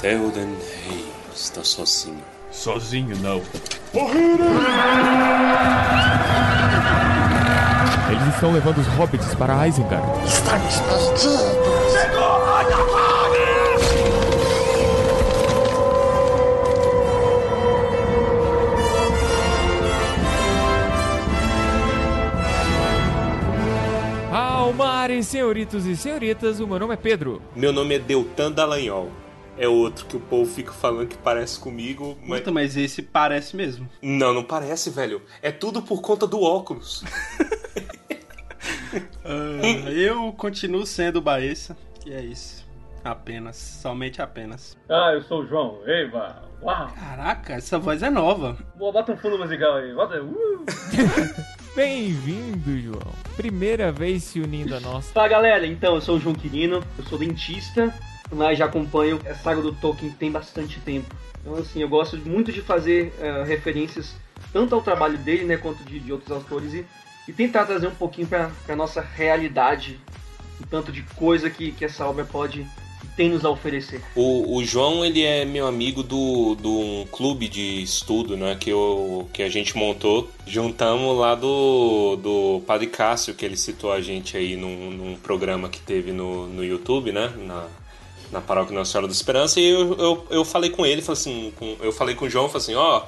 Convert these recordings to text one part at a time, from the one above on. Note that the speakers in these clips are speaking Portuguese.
Theoden Rei está sozinho. Sozinho não. Eles estão levando os hobbits para Isengard. Estamos perdidos. Almares, senhoritos e senhoritas, o meu nome é Pedro. Meu nome é Deltan Dallagnol. É outro que o povo fica falando que parece comigo, mas... Puta, mas esse parece mesmo. Não, não parece, velho. É tudo por conta do óculos. Ah, eu continuo sendo o Baessa. E é isso. Apenas. Somente apenas. Ah, eu sou o João. Eva. Uau. Caraca, essa voz é nova. Boa, bota um fundo musical aí. Bota. Uh. Bem-vindo, João. Primeira vez se unindo a nós. Fala galera, então eu sou o João Quirino, eu sou dentista, mas já acompanho a saga do Tolkien tem bastante tempo. Então assim, eu gosto muito de fazer eh, referências tanto ao trabalho dele, né, quanto de, de outros autores e, e tentar trazer um pouquinho para a nossa realidade, o tanto de coisa que, que essa obra pode tem nos a oferecer. O, o João, ele é meu amigo do, do um clube de estudo, né? Que, eu, que a gente montou. Juntamos lá do, do Padre Cássio, que ele citou a gente aí num, num programa que teve no, no YouTube, né? Na, na Paróquia Nossa Senhora da Esperança. E eu, eu, eu falei com ele, falei assim, com, eu falei com o João, falei assim, ó...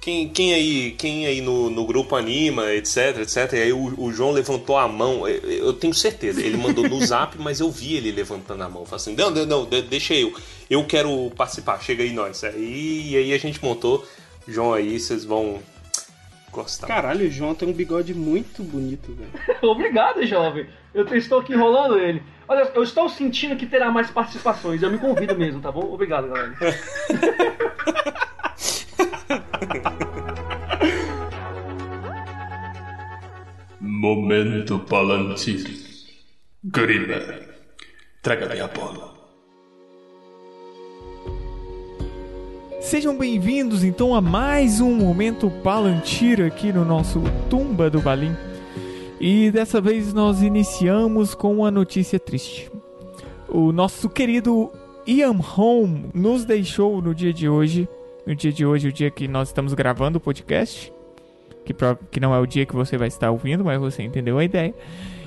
quem, quem aí, quem aí no, no grupo anima, etc, etc. E aí o, o João levantou a mão. Eu, eu tenho certeza, ele mandou no zap, mas eu vi ele levantando a mão. Falei assim: não, não, não, de- deixa eu. Eu quero participar, chega aí nós. Aí, e aí a gente montou. João aí, vocês vão gostar. Caralho, o João tem um bigode muito bonito, velho. Obrigado, jovem. Eu estou aqui enrolando ele. Olha, eu estou sentindo que terá mais participações. Eu me convido mesmo, tá bom? Obrigado, galera. Momento Palantir. Grima. Traga-me a bola. Sejam bem-vindos então a mais um momento Palantir aqui no nosso Tumba do Balim. E dessa vez nós iniciamos com uma notícia triste. O nosso querido Ian Holm nos deixou no dia de hoje. No dia de hoje, o dia que nós estamos gravando o podcast. Que, que não é o dia que você vai estar ouvindo, mas você entendeu a ideia.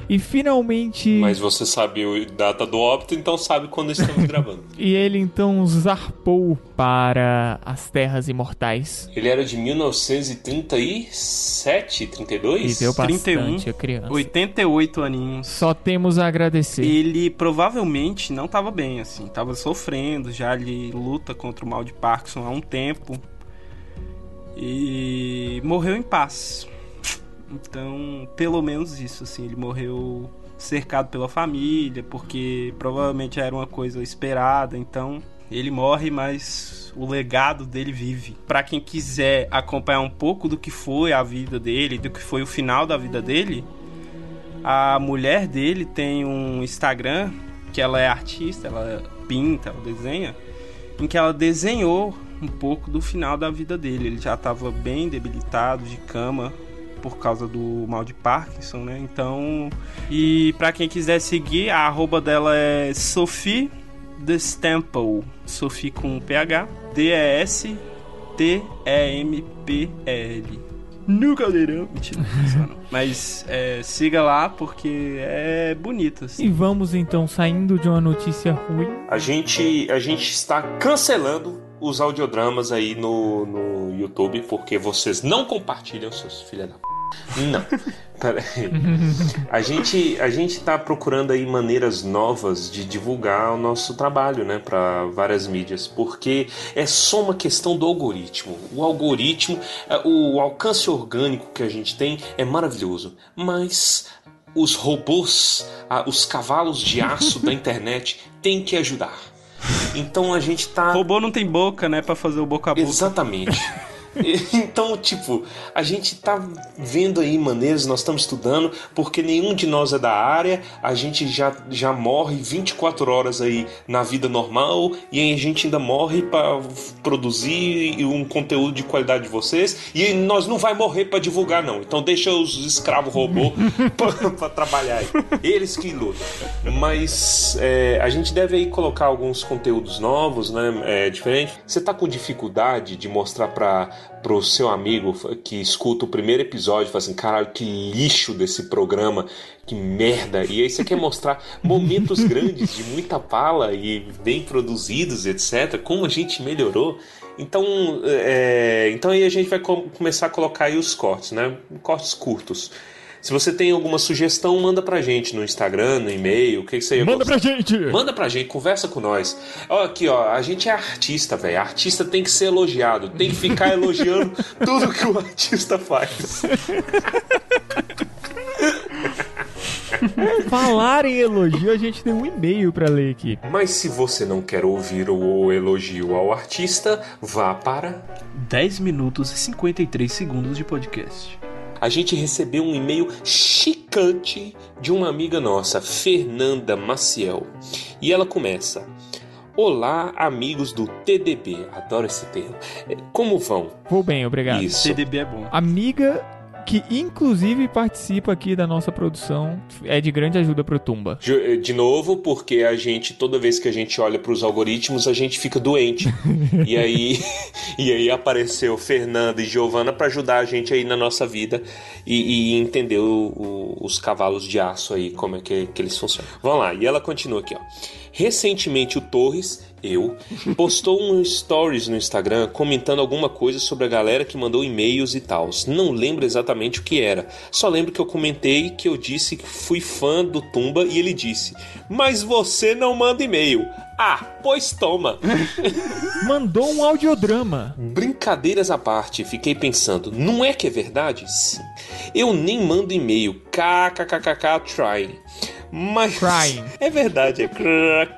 E finalmente. Mas você sabe a data do óbito, então sabe quando estamos gravando. E ele então zarpou para as terras imortais. Ele era de 1937, 32? E deu bastante 31, a criança. 88 aninhos. Só temos a agradecer. Ele provavelmente não tava bem, assim. Tava sofrendo, já ele luta contra o mal de Parkinson há um tempo. E morreu em paz. Então, pelo menos isso, assim. Ele morreu cercado pela família, porque provavelmente era uma coisa esperada. Então, ele morre, mas o legado dele vive. Pra quem quiser acompanhar um pouco do que foi a vida dele, do que foi o final da vida dele, a mulher dele tem um Instagram que ela é artista, ela pinta, ela desenha, em que ela desenhou um pouco do final da vida dele. Ele já estava bem debilitado de cama por causa do mal de Parkinson, né? Então, e para quem quiser seguir, a arroba dela é Sophie Destemple, Sophie com PH, D E S T E M P L. No caldeirão. Mentira, não. Mas é, siga lá porque é bonito. Assim. E vamos então saindo de uma notícia ruim. A gente, a gente está cancelando os audiodramas aí no, no YouTube porque vocês não compartilham, seus filhos da p. Não. A gente, a gente tá procurando aí maneiras novas de divulgar o nosso trabalho, né, para várias mídias, porque é só uma questão do algoritmo. O algoritmo, eh, o alcance orgânico que a gente tem é maravilhoso, mas os robôs, os cavalos de aço da internet têm que ajudar. Então a gente tá Robô não tem boca, né, Pra fazer o boca a boca. Exatamente. Então, tipo, a gente tá vendo aí maneiras, nós estamos estudando, porque nenhum de nós é da área, a gente já, já morre 24 horas aí na vida normal e aí a gente ainda morre para produzir um conteúdo de qualidade de vocês e nós não vai morrer para divulgar não. Então deixa os escravos robô para trabalhar aí. Eles que lutam. Mas é, a gente deve aí colocar alguns conteúdos novos, né? É, diferente. Você tá com dificuldade de mostrar para pro seu amigo que escuta o primeiro episódio e fala assim, caralho, que lixo desse programa, que merda. E aí você quer mostrar momentos grandes de muita pala e bem produzidos, etc. Como a gente melhorou. Então, é, então aí a gente vai com, começar a colocar aí os cortes, né? Cortes curtos. Se você tem alguma sugestão, manda pra gente no Instagram, no e-mail, o que, que você ia Manda gostar? pra gente! Manda pra gente, conversa com nós. Ó, aqui, ó, a gente é artista, velho. Artista tem que ser elogiado, tem que ficar elogiando tudo que o artista faz. Falar em elogio, a gente tem um e-mail pra ler aqui. Mas se você não quer ouvir o elogio ao artista, vá para. 10 minutos e 53 segundos de podcast. A gente recebeu um e-mail chicante de uma amiga nossa, Fernanda Maciel. E ela começa. Olá, amigos do TDB. Adoro esse termo. É, Como vão? Vou bem, obrigado. Isso. CDB é bom. Amiga que inclusive participa aqui da nossa produção, é de grande ajuda pro Tumba. De de novo, porque a gente, toda vez que a gente olha para os algoritmos, a gente fica doente. e aí e aí apareceu Fernanda e Giovana para ajudar a gente aí na nossa vida e, e entender o- o- os cavalos de aço aí, como é que, que eles funcionam. Vamos lá, e ela continua aqui, ó. Recentemente o Torres, eu, postou um stories no Instagram comentando alguma coisa sobre a galera que mandou e-mails e tal. Não lembro exatamente o que era. Só lembro que eu comentei que eu disse que fui fã do Tumba e ele disse: Mas você não manda e-mail. Ah, pois toma. Mandou um audiodrama. Brincadeiras à parte, fiquei pensando, não é que é verdade? Sim. Eu nem mando e-mail. KKKKK trying. Mas. Crying. É verdade, é cr-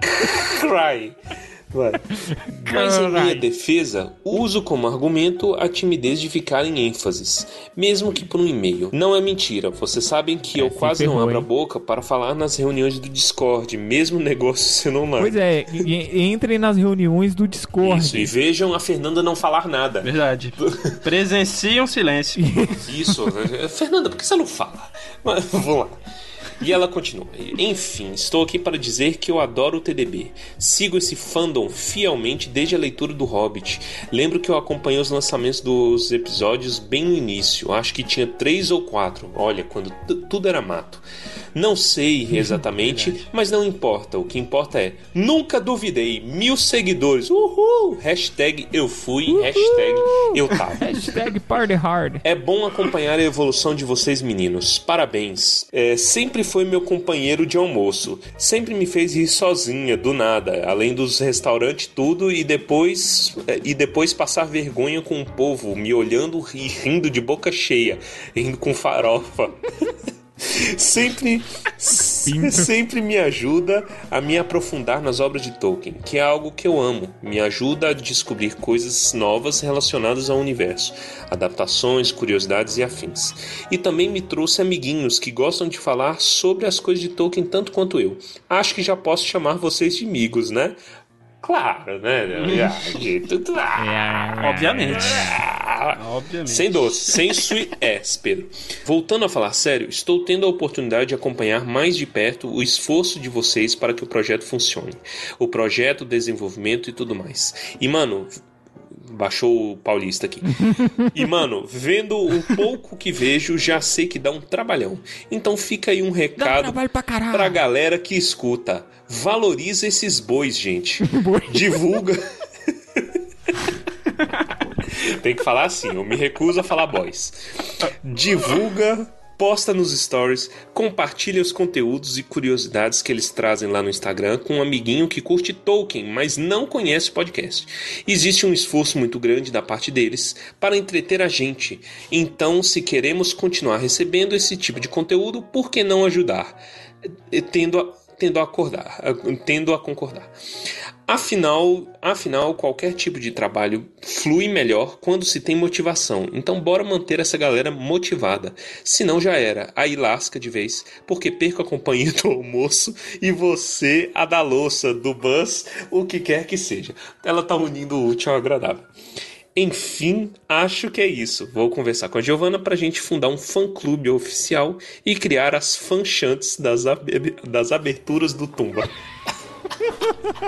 crying. Vai. Mas em minha defesa, uso como argumento a timidez de ficar em ênfases, mesmo que por um e-mail. Não é mentira, vocês sabem que eu se quase não ferrou, abro a hein? boca para falar nas reuniões do Discord, mesmo o negócio sendo online. Pois é, entrem nas reuniões do Discord. Isso, e vejam a Fernanda não falar nada. Verdade. Presencia um silêncio. Isso, Fernanda, por que você não fala? Mas vamos lá. E ela continua. Enfim, estou aqui para dizer que eu adoro o TDB. Sigo esse fandom fielmente desde a leitura do Hobbit. Lembro que eu acompanhei os lançamentos dos episódios bem no início. Acho que tinha três ou quatro. Olha, quando tudo era mato. Não sei exatamente, mas não importa. O que importa é nunca duvidei. Mil seguidores. Uhul! Hashtag eu fui. Hashtag eu tava. Hashtag Party Hard. É bom acompanhar a evolução de vocês, meninos. Parabéns. É, sempre foi meu companheiro de almoço. Sempre me fez rir sozinha, do nada. Além dos restaurantes, tudo. E depois, é, e depois passar vergonha com o povo, me olhando e rindo de boca cheia. Rindo com farofa. Sempre, sempre me ajuda a me aprofundar nas obras de Tolkien, que é algo que eu amo. Me ajuda a descobrir coisas novas relacionadas ao universo, adaptações, curiosidades e afins. E também me trouxe amiguinhos que gostam de falar sobre as coisas de Tolkien tanto quanto eu. Acho que já posso chamar vocês de amigos, né? Claro, né? Ah, gente, ah, Obviamente. ah, Obviamente. sem doce, sem sweet ass, Pedro. Voltando a falar sério, estou tendo a oportunidade de acompanhar mais de perto o esforço de vocês para que o projeto funcione. O projeto, o desenvolvimento e tudo mais. E, mano, baixou o paulista aqui. E, mano, vendo o pouco que vejo, já sei que dá um trabalhão. Então fica aí um Dá recado pra caralho. pra galera que escuta. Valoriza esses bois, gente. Divulga. Tem que falar assim, eu me recuso a falar boys. Divulga, posta nos stories, compartilha os conteúdos e curiosidades que eles trazem lá no Instagram com um amiguinho que curte Tolkien, mas não conhece o podcast. Existe um esforço muito grande da parte deles para entreter a gente. Então, se queremos continuar recebendo esse tipo de conteúdo, por que não ajudar? Eh, Tendo a tendo a acordar, tendo a concordar. Afinal, afinal, qualquer tipo de trabalho flui melhor quando se tem motivação. Então, bora manter essa galera motivada. Senão já era. Aí lasca de vez, porque perco a companhia do almoço e você a da louça, do bus, o que quer que seja. Ela tá unindo o útil ao agradável. Enfim, acho que é isso. Vou conversar com a Giovana pra gente fundar um fã-clube oficial e criar as fanchantes das, ab- das aberturas do Tumba.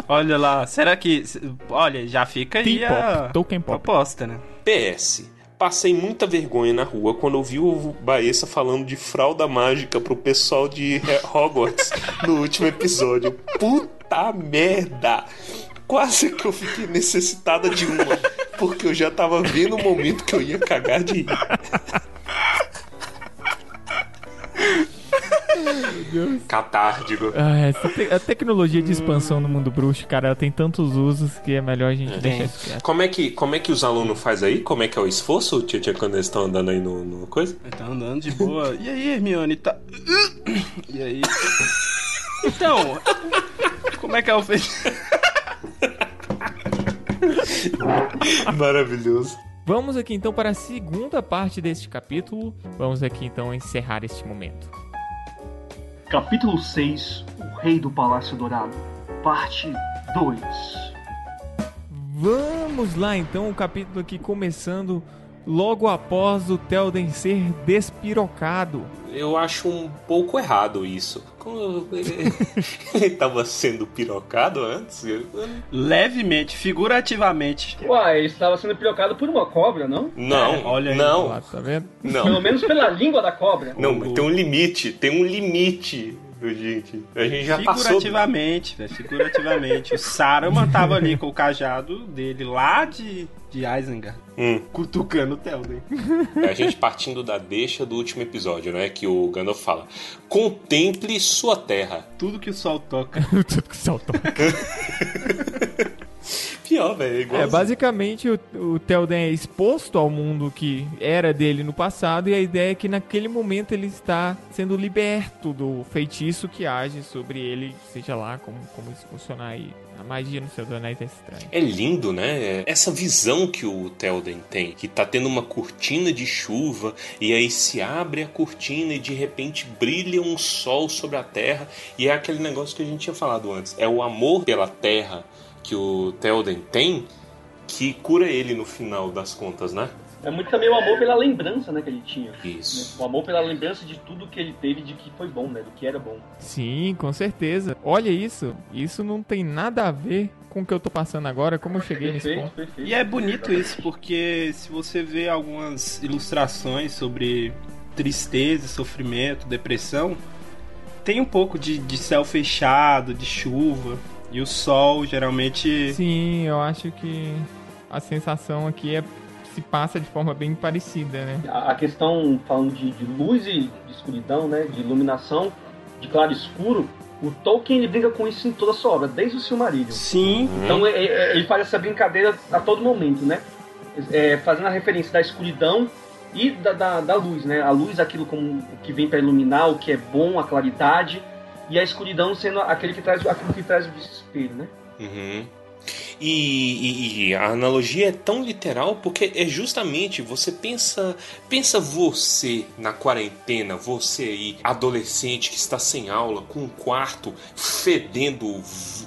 Olha lá, será que. Olha, já fica aí a Tolkien Pop. proposta, né? PS. Passei muita vergonha na rua quando ouvi o Baessa falando de fralda mágica pro pessoal de Hogwarts no último episódio. Puta merda! Quase que eu fiquei necessitada de uma, porque eu já tava vendo o momento que eu ia cagar de rir. Catárdico. Ah, essa te- a tecnologia de expansão no mundo bruxo, cara, ela tem tantos usos que é melhor a gente deixar isso quieto. Como é que, como é que os alunos faz aí? Como é que é o esforço, tia, tia, quando eles estão andando aí no, no coisa? Ele tá andando de boa. E aí, Hermione, tá. E aí? Então, como é que é o feitiço? Maravilhoso. Vamos aqui então para a segunda parte deste capítulo. Vamos aqui então encerrar este momento. Capítulo 6 O Rei do Palácio Dourado Parte 2 Vamos lá então, o capítulo aqui começando logo após o Telden ser despirocado. Eu acho um pouco errado isso. Como ele, ele tava sendo pirocado antes? Levemente, figurativamente. Uai, ele estava sendo pirocado por uma cobra, não? Não, É, olha aí, não, Lá, tá vendo? Pelo não. menos pela língua da cobra. Não, mas tem um limite, tem um limite, gente. A gente já passou. Figurativamente, velho, figurativamente. O Saruman tava ali com o cajado dele lá de, de Isengard, Hum. cutucando o Telden. É a gente partindo da deixa do último episódio, né? Que o Gandalf fala: Contemple sua terra. Tudo que o sol toca. Tudo que saltou. Pior, velho. É, igual É, basicamente o, o Telden é exposto ao mundo que era dele no passado e a ideia é que naquele momento ele está sendo liberto do feitiço que age sobre ele, seja lá como, como isso funcionar aí. A magia no seu Anéis é estranha. É lindo, né? Essa visão que o Telden tem, que tá tendo uma cortina de chuva e aí se abre a cortina e de repente brilha um sol sobre a terra e é aquele negócio que a gente tinha falado antes. É o amor pela terra que o Telden tem que cura ele no final das contas, né? É muito também o amor pela lembrança, né, que ele tinha. né? Isso. O amor pela lembrança de tudo que ele teve, de que foi bom, né? Do que era bom. Sim, com certeza. Olha isso. Isso não tem nada a ver com o que eu tô passando agora, como eu cheguei nesse Perfeito, ponto. perfeito. E é bonito isso, porque se você vê algumas ilustrações sobre tristeza, sofrimento, depressão, tem um pouco de, de céu fechado, de chuva. E o sol geralmente. Sim, eu acho que a sensação aqui é se passa de forma bem parecida, né? A questão, falando de, de luz e de escuridão, né? De iluminação, de claro e escuro, o Tolkien ele brinca com isso em toda a sua obra, desde o Silmarillion. Sim, Então é- é- ele faz essa brincadeira a todo momento, né? É, fazendo a referência da escuridão e da, da, da luz, né? A luz aquilo como o que vem para iluminar, o que é bom, a claridade, e a escuridão sendo aquele que traz aquilo que traz o desespero, né? Uhum. E, e- e a analogia é tão literal porque é justamente você pensa pensa você na quarentena você aí adolescente que está sem aula com um quarto fedendo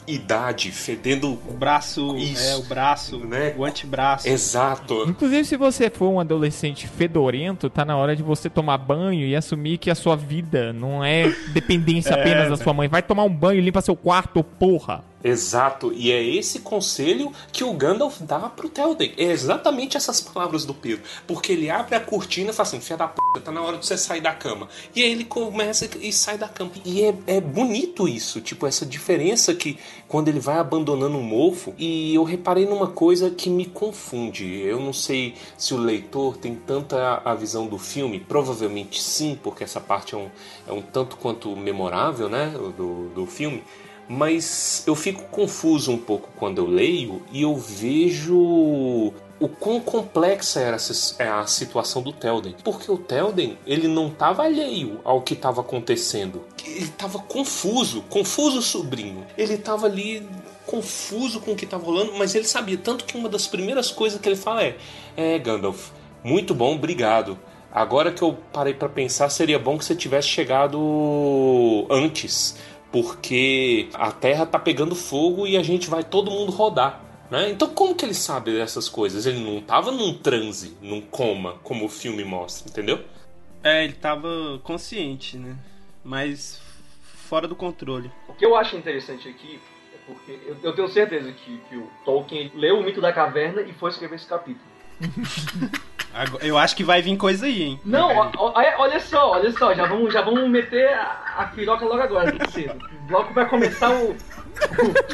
idade fedendo o braço. Isso. É, o braço, Né? o antebraço. exato Inclusive, se você for um adolescente fedorento, tá na hora de você tomar banho e assumir que a sua vida não é dependência apenas da sua mãe. Vai tomar um banho e limpa seu quarto, porra. Exato, e é esse conselho que o Gandalf dá pro Telden. É exatamente essas palavras do Pedro. Porque ele abre a cortina e fala assim: Fia da p, tá na hora de você sair da cama. E aí ele começa e sai da cama. E é, é bonito isso, tipo, essa diferença que quando ele vai abandonando um mofo. E eu reparei numa coisa que me confunde. Eu não sei se o leitor tem tanta a visão do filme, provavelmente sim, porque essa parte é um, é um tanto quanto memorável, né? Do, do filme mas eu fico confuso um pouco quando eu leio e eu vejo o quão complexa era é, a situação do Telden. Porque o Telden, ele não estava alheio ao que estava acontecendo. Ele estava confuso, confuso sobrinho. Ele estava ali confuso com o que estava rolando, mas ele sabia. Tanto que uma das primeiras coisas que ele fala é: É, Gandalf, muito bom, obrigado. Agora que eu parei para pensar, seria bom que você tivesse chegado antes, porque a Terra tá pegando fogo e a gente vai todo mundo rodar. Né? Então, como que ele sabe dessas coisas? Ele não tava num transe, num coma, como o filme mostra, entendeu? É, ele tava consciente, né? Mas fora do controle. O que eu acho interessante aqui é porque eu, eu tenho certeza que, que o Tolkien leu o mito da caverna e foi escrever esse capítulo. Eu acho que vai vir coisa aí, hein? Não, olha só, olha só, já vamos, já vamos meter a, a piroca logo agora, cedo. Logo vai começar o,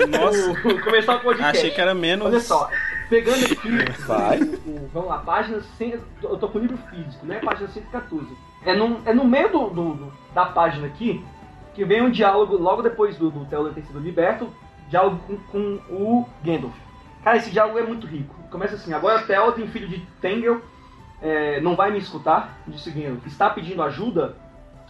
nossa. começar o podcast. Achei que era menos. Olha só, pegando aqui. Vai. O, vamos lá, página 100. Eu tô com o livro físico, né? Página 114. É no, é no meio do, do, do da página aqui que vem um diálogo logo depois do, do Theoden ter sido liberto diálogo com, com, o Gandalf. Cara, esse diálogo é muito rico. Começa assim: agora Theoden, filho de Tengel, é, não vai me escutar? Disse Gandalf. Está pedindo ajuda?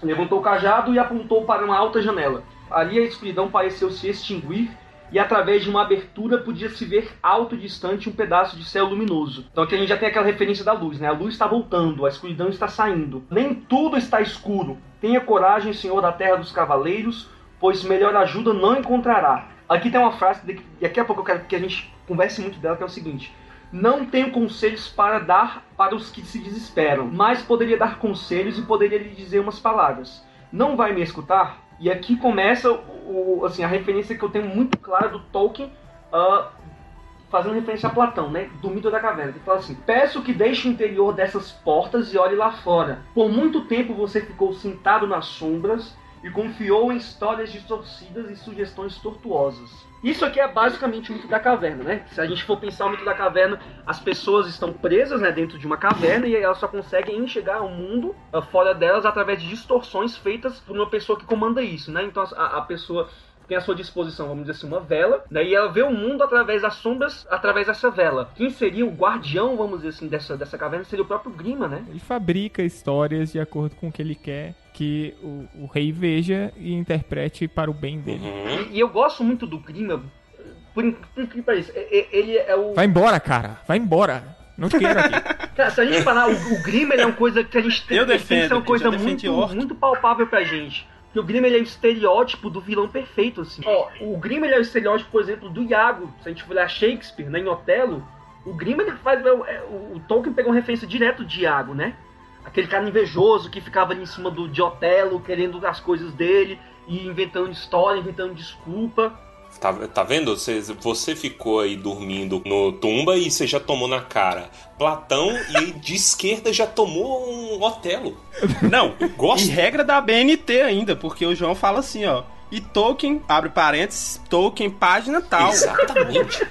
Levantou o cajado e apontou para uma alta janela. Ali a escuridão pareceu se extinguir e através de uma abertura podia se ver alto e distante um pedaço de céu luminoso. Então aqui a gente já tem aquela referência da luz, né? A luz está voltando, a escuridão está saindo. Nem tudo está escuro. Tenha coragem, Senhor da Terra dos Cavaleiros, pois melhor ajuda não encontrará. Aqui tem uma frase que daqui a pouco eu quero que a gente converse muito dela, que é o seguinte: não tenho conselhos para dar para os que se desesperam, mas poderia dar conselhos e poderia lhe dizer umas palavras. Não vai me escutar? E aqui começa o, assim, a referência que eu tenho muito clara do Tolkien, uh, fazendo referência a Platão, né? Do mito da caverna. Ele fala assim: Peço que deixe o interior dessas portas e olhe lá fora. Por muito tempo você ficou sentado nas sombras e confiou em histórias distorcidas e sugestões tortuosas. Isso aqui é basicamente o mito da caverna, né? Se a gente for pensar o mito da caverna, as pessoas estão presas né, dentro de uma caverna e elas só conseguem enxergar o mundo uh, fora delas através de distorções feitas por uma pessoa que comanda isso, né? Então a, a pessoa tem à sua disposição, vamos dizer assim, uma vela, né? E ela vê o mundo através das sombras, através dessa vela. Quem seria o guardião, vamos dizer assim, dessa, dessa caverna seria o próprio Grima, né? Ele fabrica histórias de acordo com o que ele quer que o, o rei veja e interprete para o bem dele. Uhum. E, e, eu gosto muito do Grima, por incrível que pareça, ele é o... Vai embora, cara, vai embora. Não te quero aqui. Cara, se a gente falar, o, o Grima é uma coisa que a gente tem, eu defendo, é uma coisa muito, muito palpável pra gente. Que o Grimm ele é o estereótipo do vilão perfeito, assim. Ó, o Grimm ele é o estereótipo, por exemplo, do Iago. Se a gente olhar Shakespeare, né, em Otelo, o Grimm ele faz. É, é, o, o Tolkien pegou uma referência direto de Iago, né? Aquele cara invejoso que ficava ali em cima do, de Otelo, querendo as coisas dele, e inventando história, inventando desculpa. Tá, tá vendo? Você, você ficou aí dormindo no tumba e você já tomou na cara Platão e de esquerda já tomou um Otelo. Não, gosto. E regra da BNT ainda, porque o João fala assim, ó. E Tolkien, abre parênteses, Tolkien, página tal. Exatamente.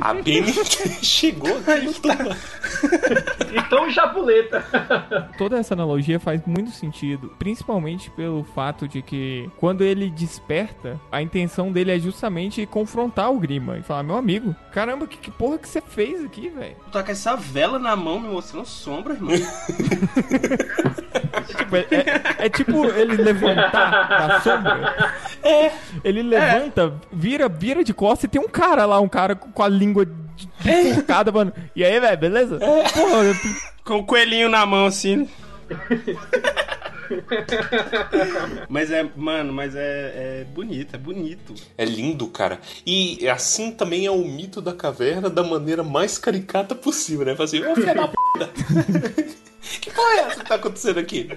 A BNT chegou aqui tá. Então, chapuleta. Toda essa analogia faz muito sentido, principalmente pelo fato de que quando ele desperta, a intenção dele é justamente confrontar o Grima e falar: Meu amigo, caramba, que, que porra que você fez aqui, velho? Tu tá com essa vela na mão me mostrando sombra, irmão. é, tipo, é, é, é, tipo ele levantar da sombra. É. Ele levanta, vira, vira de costas e tem um cara lá, um cara com a língua focada, mano. E aí, velho, beleza? Porra, com o coelhinho na mão, assim. mas é, mano, mas é, é bonito, é bonito. É lindo, cara. E assim também é o mito da caverna da maneira mais caricata possível, né? Fazer, ô filha da p. que porra é essa que tá acontecendo aqui?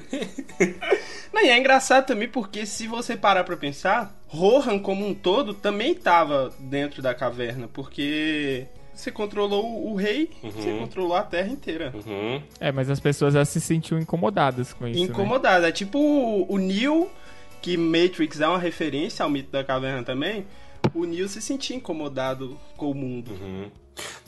Não, e é engraçado também porque se você parar pra pensar, Rohan como um todo também tava dentro da caverna, porque você controlou o rei, uhum. você controlou a terra inteira. Uhum. É, mas as pessoas já se sentiam incomodadas com isso. Né? Incomodadas. Né? É tipo o, o Neo, que Matrix é uma referência ao mito da caverna também. O Neo se sentia incomodado com o mundo. Uhum.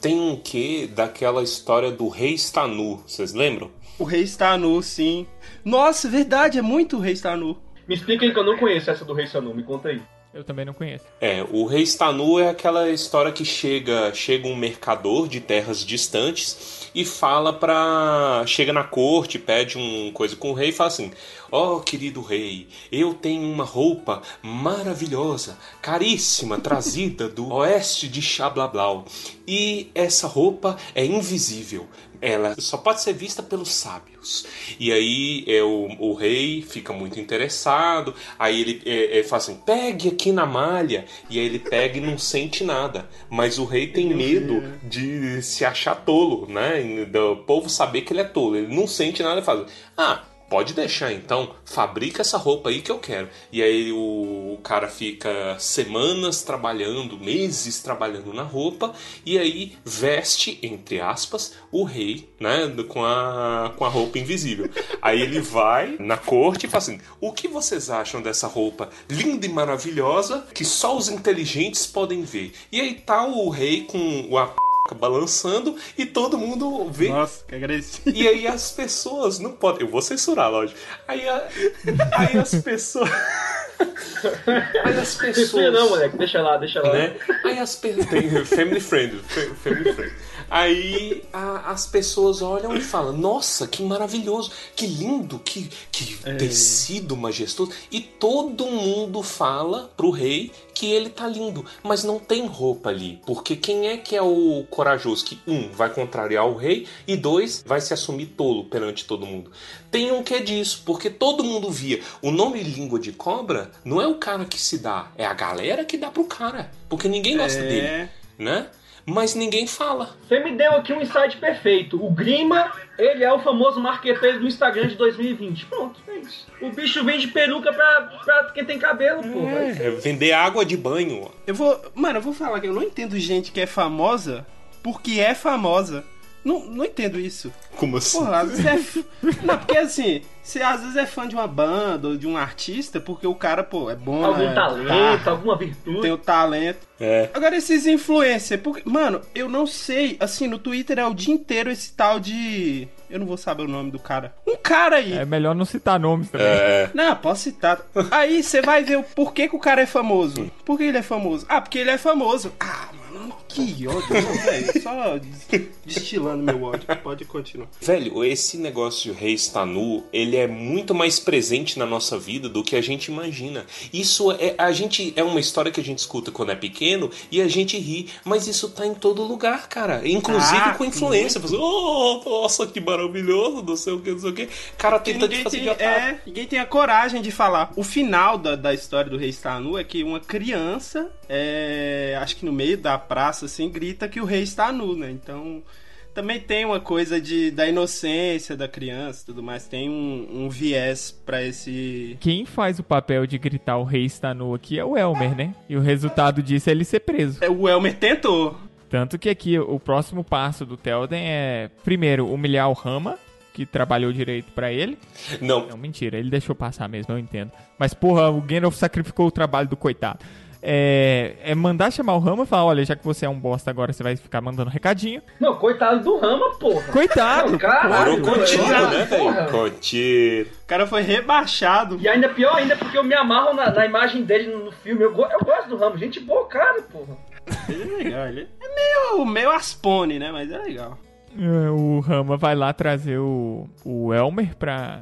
Tem um quê daquela história do rei está nu, vocês lembram? O rei está nu, sim. Nossa, verdade, é muito o rei está nu. Me explica aí que eu não conheço essa do rei está nu, me conta aí. Eu também não conheço. É, o rei Stanu é aquela história que chega, chega um mercador de terras distantes e fala pra. chega na corte, pede um coisa com o rei e fala assim: Ó oh, querido rei, eu tenho uma roupa maravilhosa, caríssima, trazida do oeste de Xablablau. E essa roupa é invisível. Ela só pode ser vista pelos sábios. E aí é, o, o rei fica muito interessado. Aí ele, é, é, fala assim: pegue aqui na malha. E aí ele pega e não sente nada. Mas o rei tem medo de se achar tolo, né? Do povo saber que ele é tolo. Ele não sente nada e fala: ah pode deixar então, fabrica essa roupa aí que eu quero. E aí o, cara fica semanas trabalhando, meses trabalhando na roupa, e aí veste, entre aspas, o rei, né, com a, com a roupa invisível. Aí ele vai na corte e fala assim: o que vocês acham dessa roupa linda e maravilhosa que só os inteligentes podem ver? E aí tá o rei com a balançando e todo mundo vê. Nossa, que agressivo. E aí as pessoas não podem. Eu vou censurar, lógico. Aí, a... aí as pessoas. Aí as pessoas. Não, moleque, deixa lá, deixa lá. Né? Aí as pessoas. Tem family friend. Family friend. Aí a, as pessoas olham e falam: Nossa, que maravilhoso, que lindo, que, que é. tecido majestoso. E todo mundo fala pro rei que ele tá lindo, mas não tem roupa ali. Porque quem é que é o corajoso que, um, vai contrariar o rei e dois, vai se assumir tolo perante todo mundo? Tem um que é disso, porque todo mundo via. O nome língua de cobra não é o cara que se dá, é a galera que dá pro cara. Porque ninguém gosta é... dele, né? Mas ninguém fala. Você me deu aqui um insight perfeito. O Grima, ele é o famoso marqueteiro do Instagram de 2020. Pronto, é isso. O bicho vende peruca pra, pra quem tem cabelo, pô. É, vender água de banho. Eu vou. Mano, eu vou falar que eu não entendo gente que é famosa porque é famosa. Não, não entendo isso. Como assim? Porra, às vezes é... Não, porque assim, você às vezes é fã de uma banda ou de um artista porque o cara, pô, é bom. Algum né? talento, tá, alguma virtude. Tem o talento. É. Agora, esses influencers, porque, mano, eu não sei, assim, no Twitter é o dia inteiro esse tal de. Eu não vou saber o nome do cara. Um cara aí. É melhor não citar nomes também. É. Não, posso citar. Aí você vai ver o porquê que o cara é famoso. Por que ele é famoso? Ah, porque ele é famoso. Ah, mano que ódio, velho. Só destilando meu ódio. Pode continuar. Velho, esse negócio de rei está nu, ele é muito mais presente na nossa vida do que a gente imagina. Isso é a gente é uma história que a gente escuta quando é pequeno e a gente ri, mas isso tá em todo lugar, cara. Inclusive ah, com influência. Você, oh, nossa, que maravilhoso, não sei o que, não sei o que. Cara, tenta de fazer tem, de é, Ninguém tem a coragem de falar. O final da, da história do rei está nu é que uma criança, é, acho que no meio da praça assim, grita que o rei está nu, né? Então, também tem uma coisa de, da inocência da criança tudo mais. Tem um, um viés para esse. Quem faz o papel de gritar o rei está nu aqui é o Elmer, né? E o resultado disso é ele ser preso. É, o Elmer tentou. Tanto que aqui o próximo passo do Telden é, primeiro, humilhar o Rama, que trabalhou direito para ele. Não. Não, mentira, ele deixou passar mesmo, eu entendo. Mas, porra, o Gandalf sacrificou o trabalho do coitado é, é mandar chamar o Rama e falar: olha, já que você é um bosta agora, você vai ficar mandando recadinho. Não, coitado do Rama, porra. Coitado. Não, caralho, contigo, né, velho? Contigo. O cara foi rebaixado. E ainda pior ainda porque eu me amarro na, na imagem dele no filme. Eu, eu gosto do Rama, gente boa, cara, porra. Ele é legal, ele é meio, meio aspone, né? Mas é legal. É, o Rama vai lá trazer o, o Elmer pra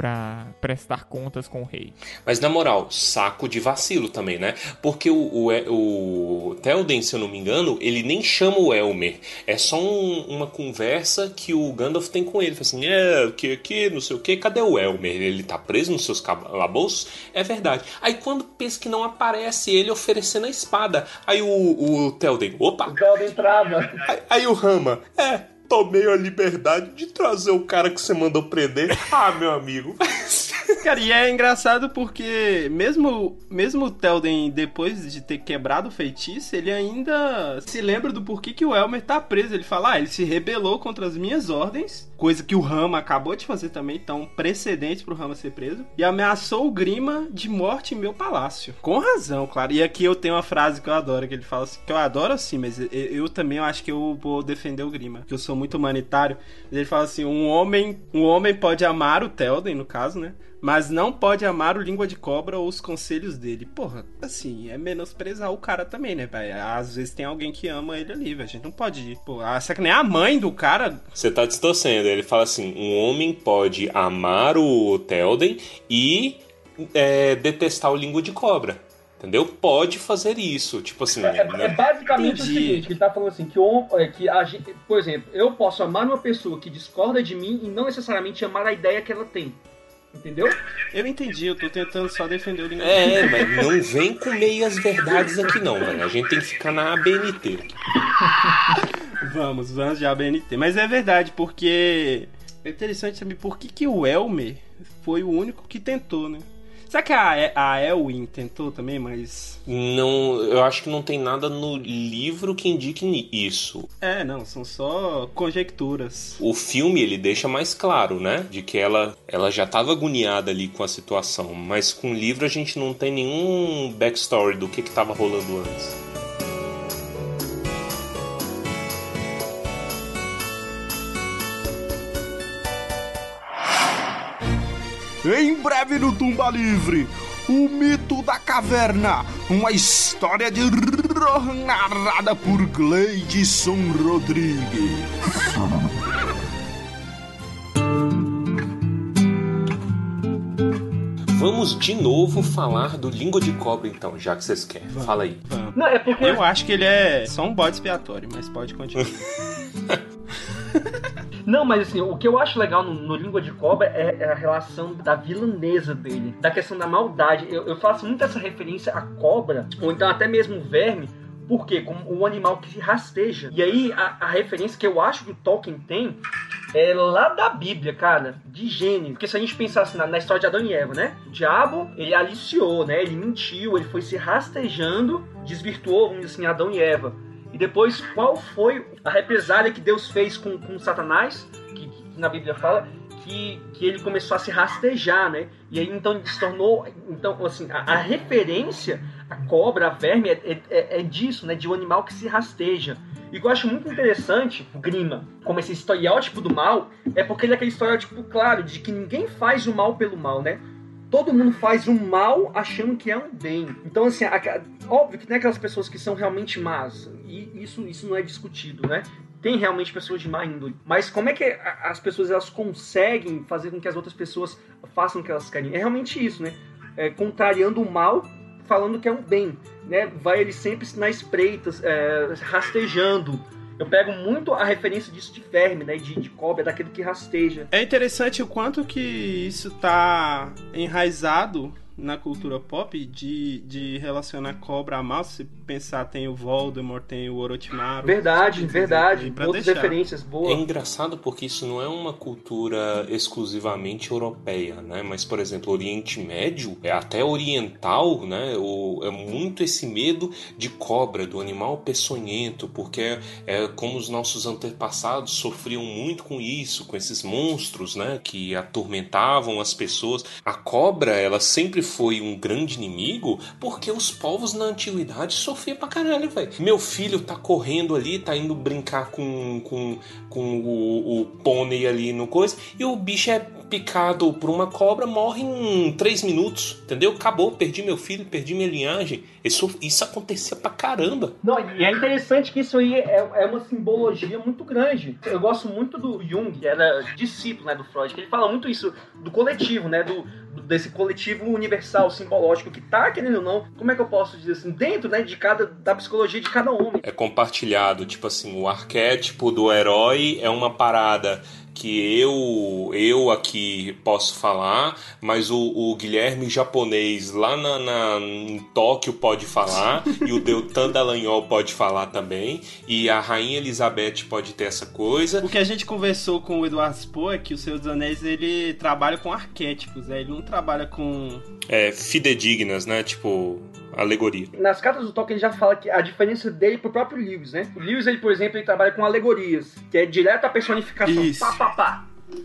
para prestar contas com o rei. Mas na moral, saco de vacilo também, né? Porque o, o, o Telden, se eu não me engano, ele nem chama o Elmer. É só um, uma conversa que o Gandalf tem com ele. Fala assim, é, o que, que, não sei o que, cadê o Elmer? Ele tá preso nos seus calabouços? É verdade. Aí quando pensa que não aparece ele oferecendo a espada, aí o, o Telden, opa! O Telden trava. Aí, aí o Rama, é, tomei a liberdade de trazer o cara que você mandou prender. Ah, meu amigo. Cara, e é engraçado porque mesmo, mesmo o Telden, depois de ter quebrado o feitiço, ele ainda se lembra do porquê que o Elmer tá preso. Ele fala, ah, ele se rebelou contra as minhas ordens, coisa que o Rama acabou de fazer também, então precedente pro Rama ser preso, e ameaçou o Grima de morte em meu palácio. Com razão, claro. E aqui eu tenho uma frase que eu adoro, que ele fala assim, que eu adoro assim, mas eu, eu também eu acho que eu vou defender o Grima, que eu sou muito humanitário. Ele fala assim, um homem, um homem pode amar o Telden, no caso, né? Mas não pode amar o língua de cobra ou os conselhos dele. Porra, assim, é menosprezar o cara também, né, velho? Às vezes tem alguém que ama ele ali, velho. A gente não pode ir. Pô, ah, será que nem a mãe do cara? Você tá distorcendo. Ele fala assim: um homem pode amar o Telden e é, detestar o língua de cobra. Entendeu? Pode fazer isso. Tipo assim. É, né? é basicamente Entendi. o seguinte, que ele tá falando assim, que, o, é, que a gente, por exemplo, eu posso amar uma pessoa que discorda de mim e não necessariamente amar a ideia que ela tem. Entendeu? Eu entendi, eu tô tentando só defender o língua É, mas não vem com meias verdades aqui não, velho. A gente tem que ficar na ABNT. Vamos, vamos de ABNT. Mas é verdade, porque é interessante saber por que, que o Elmer foi o único que tentou, né? Será que a, a Elwin tentou também, mas. Não, eu acho que não tem nada no livro que indique isso. É, não, são só conjecturas. O filme ele deixa mais claro, né, de que ela ela já estava agoniada ali com a situação, mas com o livro a gente não tem nenhum backstory do que que tava rolando antes. Em breve no Tumba Livre, o mito da caverna, uma história de horror narrada por Gleidson Rodrigues. Vamos de novo falar do língua de cobra então, já que vocês querem. Fala aí. Vamos. Não, é porque. Eu acho que ele é só um bode expiatório, mas pode continuar. Não, mas assim, o que eu acho legal no, no Língua de Cobra é, é a relação da vilaneza dele, da questão da maldade. Eu, eu faço muito essa referência à cobra, ou então até mesmo o verme, por quê? Como o animal que rasteja. E aí, a, a referência que eu acho que o Tolkien tem é lá da Bíblia, cara, de gênio. Porque se a gente pensasse na, na história de Adão e Eva, né? O diabo, ele aliciou, né? Ele mentiu, ele foi se rastejando, desvirtuou, vamos dizer assim, Adão e Eva. Depois, qual foi a represália que Deus fez com, com Satanás, que, que na Bíblia fala, que, que ele começou a se rastejar, né? E aí então se tornou. Então, assim, a, a referência, a cobra, a verme, é, é, é disso, né? De um animal que se rasteja. E o que eu acho muito interessante, o Grima, como esse estereótipo do mal, é porque ele é aquele estereótipo claro de que ninguém faz o mal pelo mal, né? Todo mundo faz o mal achando que é um bem. Então, assim, óbvio que tem aquelas pessoas que são realmente más. E isso, isso não é discutido, né? Tem realmente pessoas de má índole. Mas como é que as pessoas elas conseguem fazer com que as outras pessoas façam o que elas querem? É realmente isso, né? É, contrariando o mal, falando que é um bem. Né? Vai ele sempre na espreita, é, rastejando. Eu pego muito a referência disso de verme, né? De, de cobra, daquele que rasteja. É interessante o quanto que isso tá enraizado na cultura pop de, de relacionar cobra a mal. Se pensar, tem o Voldemort, tem o Orochimaru. Verdade, verdade. Deixar. referências É boas. engraçado porque isso não é uma cultura exclusivamente europeia, né? Mas, por exemplo, Oriente Médio, é até oriental, né? O, é muito esse medo de cobra, do animal peçonhento, porque é, é como os nossos antepassados sofriam muito com isso, com esses monstros, né? Que atormentavam as pessoas. A cobra, ela sempre foi um grande inimigo porque os povos na antiguidade sofriam pra caralho, velho. Meu filho tá correndo ali, tá indo brincar com, com, com o, o pônei ali no coisa, e o bicho é picado por uma cobra, morre em 3 minutos, entendeu? Acabou, perdi meu filho, perdi minha linhagem. Isso, isso acontecia pra caramba. Não, e é interessante que isso aí é, é uma simbologia muito grande. Eu gosto muito do Jung, que era discípulo né, do Freud, que ele fala muito isso do coletivo, né? Do- desse coletivo universal, simbológico, que tá, querendo ou não, como é que eu posso dizer assim, dentro né, de cada, da psicologia de cada homem. É compartilhado, tipo assim, o arquétipo do herói é uma parada que eu eu aqui posso falar, mas o, o Guilherme japonês lá na, na- em Tóquio pode falar, e o Deltan Dallagnol pode falar também, e a Rainha Elizabeth pode ter essa coisa. O que a gente conversou com o Eduardo Spoh é que o Senhor dos Anéis ele trabalha com arquétipos, né? ele não trabalha com. É, fidedignas, né? Tipo, alegoria. Nas cartas do Tolkien ele já fala que a diferença dele pro próprio Lewis, né? O Lewis, ele, por exemplo, ele trabalha com alegorias, que é direto a personificação. Isso. Pá, pá, pá.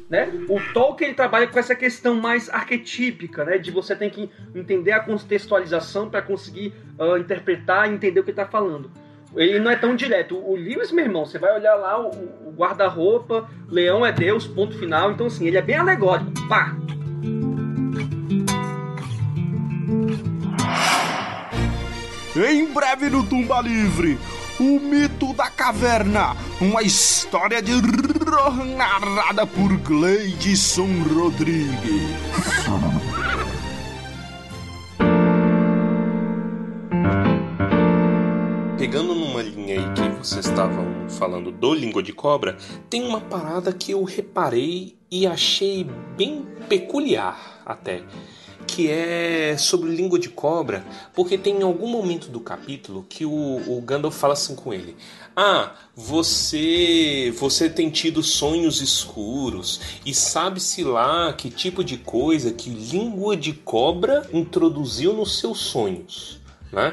Né? O Tolkien ele trabalha com essa questão mais arquetípica, né? De você tem que entender a contextualização para conseguir ah, interpretar e entender o que ele tá falando. Ele não é tão direto. O Lewis, meu irmão, você vai olhar lá o, o guarda-roupa, leão é Deus, ponto final. Então, assim, ele é bem alegórico. Pá! Em breve no Tumba Livre, o mito da caverna, uma história de narrada por Gleidson Rodrigues. Pegando numa linha aí que vocês estavam falando do língua de cobra, tem uma parada que eu reparei e achei bem peculiar até, que é sobre língua de cobra, porque tem algum momento do capítulo que o, o Gandalf fala assim com ele: Ah, você você tem tido sonhos escuros e sabe-se lá que tipo de coisa que língua de cobra introduziu nos seus sonhos. Né?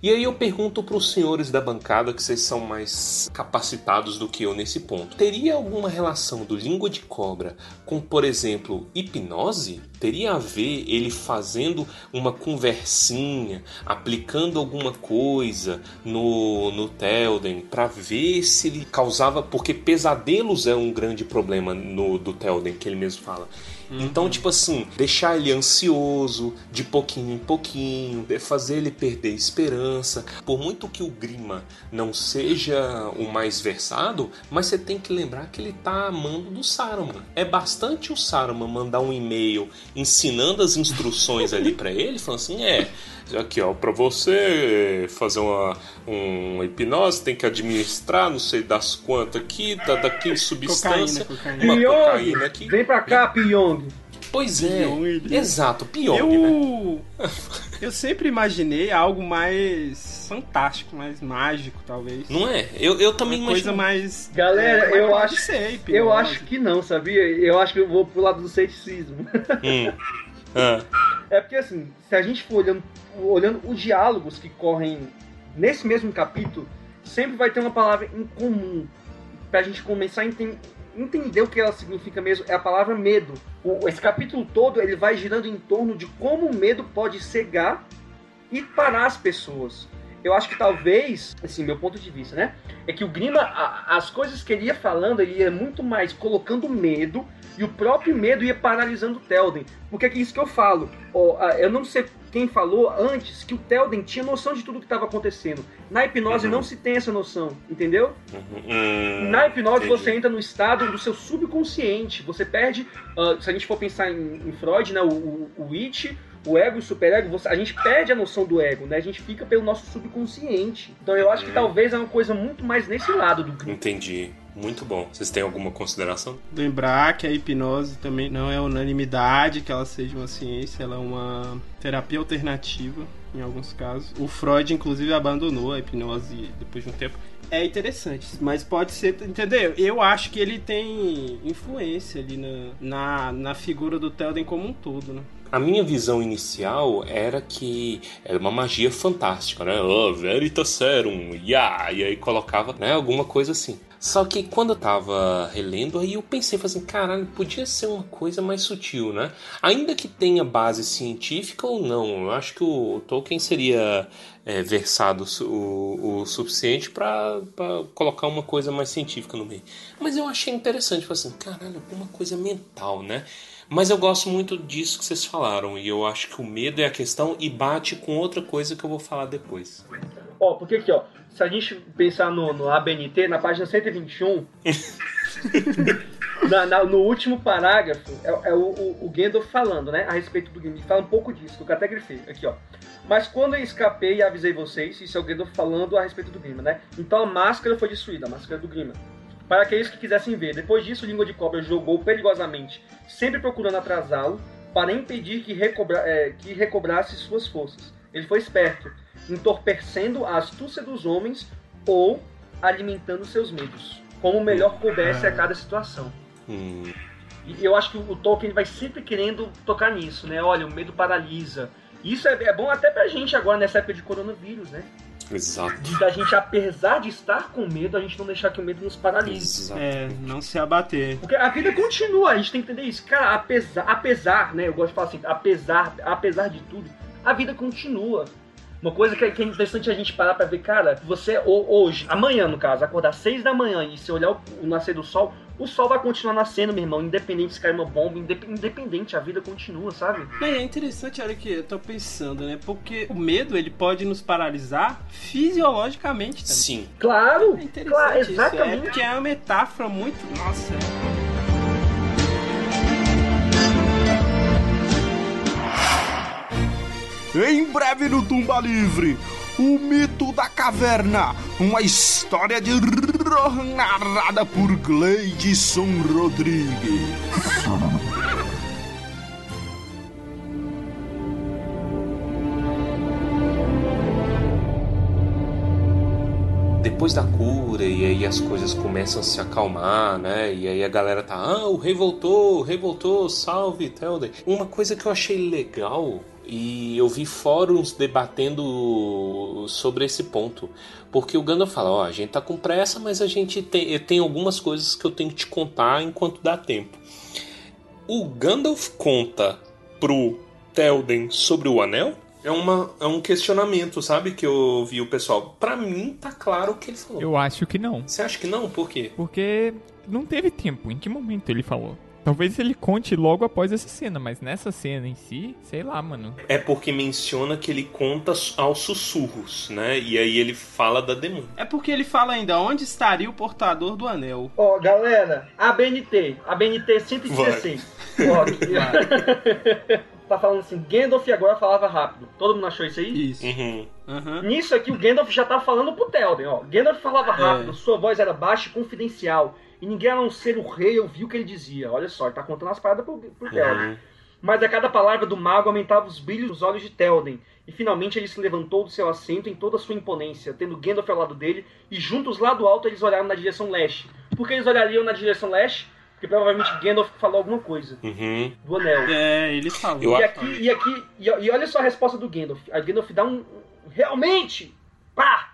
E aí eu pergunto para os senhores da bancada, que vocês são mais capacitados do que eu nesse ponto: teria alguma relação do língua de cobra com, por exemplo, hipnose? Teria a ver ele fazendo uma conversinha, aplicando alguma coisa no, no Telden para ver se ele causava. Porque pesadelos é um grande problema no, do Telden, que ele mesmo fala. Então, tipo assim, deixar ele ansioso de pouquinho em pouquinho, fazer ele perder esperança. Por muito que o Grima não seja o mais versado, mas você tem que lembrar que ele tá amando do Saruman. É bastante o Saruman mandar um e-mail ensinando as instruções ali para ele, falando assim: é, aqui ó, para você fazer uma, uma hipnose tem que administrar não sei das quantas aqui, da, daquele substância, cocaína. uma Pyong, cocaína aqui. vem pra cá, Pyong. Pois é, Pyong. exato, pior, Eu, né? eu sempre imaginei algo mais fantástico, mais mágico, talvez. Não é? Eu, eu também Uma coisa imagino. mais. Galera, É, eu acho- ser, Eu acho que não, sabia? Eu acho que eu vou pro lado do ceticismo. Hum. Ah, É porque assim, se a gente for olhando, olhando os diálogos que correm nesse mesmo capítulo, sempre vai ter uma palavra em comum pra gente começar a enten- entender o que ela significa mesmo. É a palavra medo. O- esse capítulo todo ele vai girando em torno de como o medo pode cegar e parar as pessoas. Eu acho que talvez, assim, meu ponto de vista, né? É que o Grima, a- as coisas que ele ia falando, ele ia muito mais colocando medo e o próprio medo ia paralisando o Telden. Porque é que isso que eu falo. Ah, eu não sei quem falou antes que o Telden tinha noção de tudo que estava acontecendo. Na hipnose Uhum. não se tem essa noção, entendeu? hum, Na hipnose entendi. você entra no estado do seu subconsciente. Você perde. ah, se a gente for pensar em, em Freud, né? O, o, o it, o ego e o superego, você- a gente perde a noção do ego, né? A gente fica pelo nosso subconsciente. Então eu acho que Uhum. talvez é uma coisa muito mais nesse lado do Grima. Entendi. Muito bom. Vocês têm alguma consideração? Lembrar que a hipnose também não é unanimidade que ela seja uma ciência, ela é uma terapia alternativa em alguns casos. O Freud, inclusive, abandonou a hipnose depois de um tempo. É interessante, mas pode ser, entendeu? Eu acho que ele tem influência ali na, na, na figura do Telden como um todo, né? A minha visão inicial era que era uma magia fantástica, né? Oh, Veritas Serum, yeah! E aí colocava né, alguma coisa assim. Só que quando eu tava relendo, aí eu pensei, assim, caralho, podia ser uma coisa mais sutil, né? Ainda que tenha base científica ou não, eu acho que o Tolkien seria é, versado o, o suficiente para colocar uma coisa mais científica no meio. Mas eu achei interessante, falei assim, caralho, alguma coisa mental, né? Mas eu gosto muito disso que vocês falaram, e eu acho que o medo é a questão e bate com outra coisa que eu vou falar depois. Ó, porque aqui, ó, se a gente pensar no, no ABNT, na página 121, na- na- no último parágrafo, é, é o, o, o Gandalf falando, né, a respeito do Gimli. Fala um pouco disso, que eu até grifei. Aqui, ó. Mas quando eu escapei e avisei vocês, isso é o Gandalf falando a respeito do Grima, né? Então a máscara foi destruída, a máscara do Grima. Para aqueles que quisessem ver, depois disso, o Língua de Cobra jogou perigosamente, sempre procurando atrasá-lo, para impedir que, recobra, é, que recobrasse suas forças. Ele foi esperto, entorpecendo a astúcia dos homens ou alimentando seus medos, como melhor coubesse a cada situação. Hum, E eu acho que o Tolkien vai sempre querendo tocar nisso, né? Olha, o medo paralisa. Isso é, é bom até pra gente agora nessa época de coronavírus, né? Exato. De da gente, apesar de estar com medo, a gente não deixar que o medo nos paralise. Exato. É, não se abater. Porque a vida continua, a gente tem que entender isso. Cara, apesar, apesar, né? Eu gosto de falar assim, apesar, apesar de tudo, a vida continua. Uma coisa que é, que é interessante a gente parar pra ver, cara, você hoje, amanhã no caso, acordar seis da manhã e você olhar o, o nascer do sol, o sol vai continuar nascendo, meu irmão, independente se cair uma bomba, independente, a vida continua, sabe? É interessante, olha que eu tô pensando, né? Porque o medo, ele pode nos paralisar fisiologicamente também. Sim. Claro, É interessante claro, isso, exatamente. é, porque é uma metáfora muito... Nossa, Em breve no Tumba Livre, o mito da caverna, uma história de narrada por Gleidson Rodrigues. depois da cura e aí as coisas começam a se acalmar, né? E aí a galera tá, ah, o rei voltou, o rei voltou, salve Telden. Uma coisa que eu achei legal e eu vi fóruns debatendo sobre esse ponto. Porque o Gandalf fala, ó, a gente tá com pressa, mas a gente tem, tem algumas coisas que eu tenho que te contar enquanto dá tempo. O Gandalf conta pro Telden sobre o anel? É, uma, é um questionamento, sabe? Que eu vi o pessoal. Pra mim, tá claro o que ele falou. Eu acho que não. Você acha que não? Por quê? Porque não teve tempo. Em que momento ele falou? Talvez ele conte logo após essa cena, mas nessa cena em si, sei lá, mano. É porque menciona que ele conta aos sussurros, né? E aí ele fala da demônio. É porque ele fala ainda onde estaria o portador do anel. Ó, galera, ABNT, ABNT 116. Ó, tá falando assim, Gandalf agora falava rápido. Todo mundo achou isso aí? Isso. Uhum. Aham. Nisso aqui o Gandalf já tá falando pro Telden, ó. Gandalf falava rápido, É. sua voz era baixa e confidencial. E ninguém a não ser o rei ouviu o que ele dizia. Olha só, ele tá contando as paradas pro, pro Telden. Uhum. Mas a cada palavra do mago aumentava os brilhos dos olhos de Telden. E finalmente ele se levantou do seu assento em toda a sua imponência, tendo Gandalf ao lado dele, e juntos lá do alto eles olharam na direção leste. Por que eles olhariam na direção leste? Porque provavelmente Gandalf falou alguma coisa Uhum. do anel. É, ele falou. E aqui, e aqui, e, e olha só a resposta do Gandalf. A Gandalf dá um- Realmente! Pá!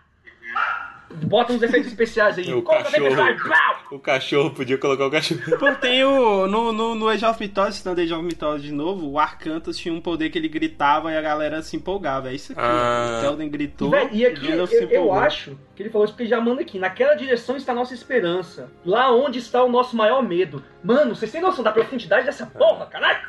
Bota uns efeitos especiais aí. O Coloca cachorro. O cachorro, podia colocar o cachorro. Pô, tem o. No, no, no Age of Mythology, citando Age of Mythology de novo, o Arcantus tinha um poder que ele gritava e a galera se empolgava. É isso aqui. Ah. O Telden gritou. E, e aqui eu, se eu empolgou. acho que ele falou isso porque já manda aqui. Naquela direção está a nossa esperança. Lá onde está o nosso maior medo. Mano, vocês têm noção da profundidade dessa porra, caralho?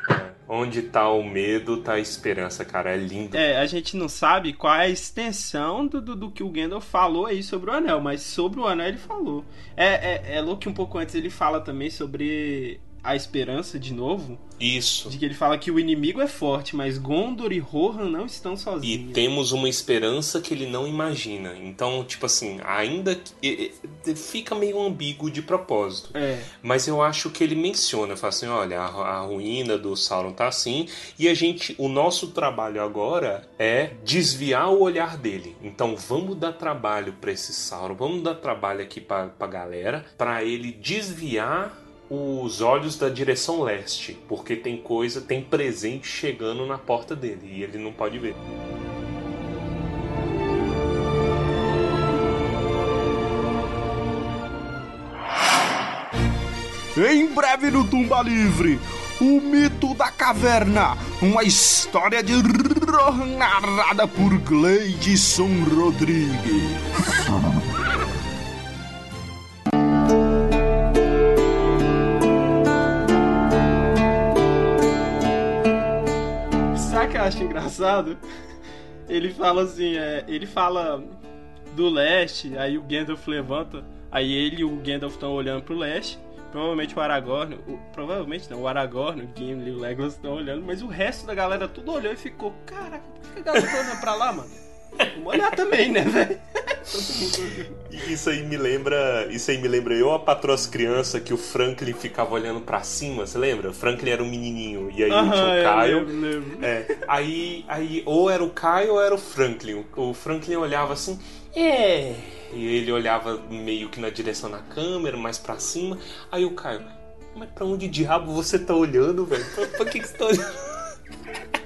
Onde tá o medo, tá a esperança, cara. É lindo. É, a gente não sabe qual é a extensão do, do, do que o Gandalf falou aí sobre o anel, mas sobre o anel ele falou. É, é, é louco que um pouco antes ele fala também sobre a esperança de novo, Isso. de que ele fala que o inimigo é forte, mas Gondor e Rohan não estão E sozinhos. temos uma esperança que ele não imagina. Então, tipo assim, ainda que. e- e- Fica meio ambíguo de propósito. É, Mas eu acho que ele menciona, fala assim, olha, a, a ruína do Sauron tá assim, e a gente, o nosso trabalho agora é desviar o olhar dele. Então vamos dar trabalho pra esse Sauron, vamos dar trabalho aqui pra, pra galera, pra ele desviar os olhos da direção leste, porque tem coisa, tem presente chegando na porta dele e ele não pode ver. Em breve no Tumba Livre, o mito da caverna, uma história de narrada por Gleidson Rodrigues. acho engraçado? Ele fala assim, é, ele fala do leste, aí o Gandalf levanta, aí ele e o Gandalf estão olhando pro leste, provavelmente o Aragorn, o- provavelmente não, o Aragorn, o Gimli e o Legolas estão olhando, mas o resto da galera tudo olhou e ficou, caraca, por que a galera tá olhando pra lá, mano? Vamos olhar também, né, velho? Isso aí me lembra, isso aí me lembra eu a patroa as crianças que o Franklin ficava olhando pra cima, você lembra? O Franklin era um menininho e aí tinha Aham, o eu Caio. lembro, lembro. É, aí, aí ou era o Caio ou era o Franklin. O, Franklin olhava assim, é. E ele olhava meio que na direção da câmera, mais pra cima. Aí o Caio, mas pra onde diabo você tá olhando, velho? Pra, pra que, que você tá olhando?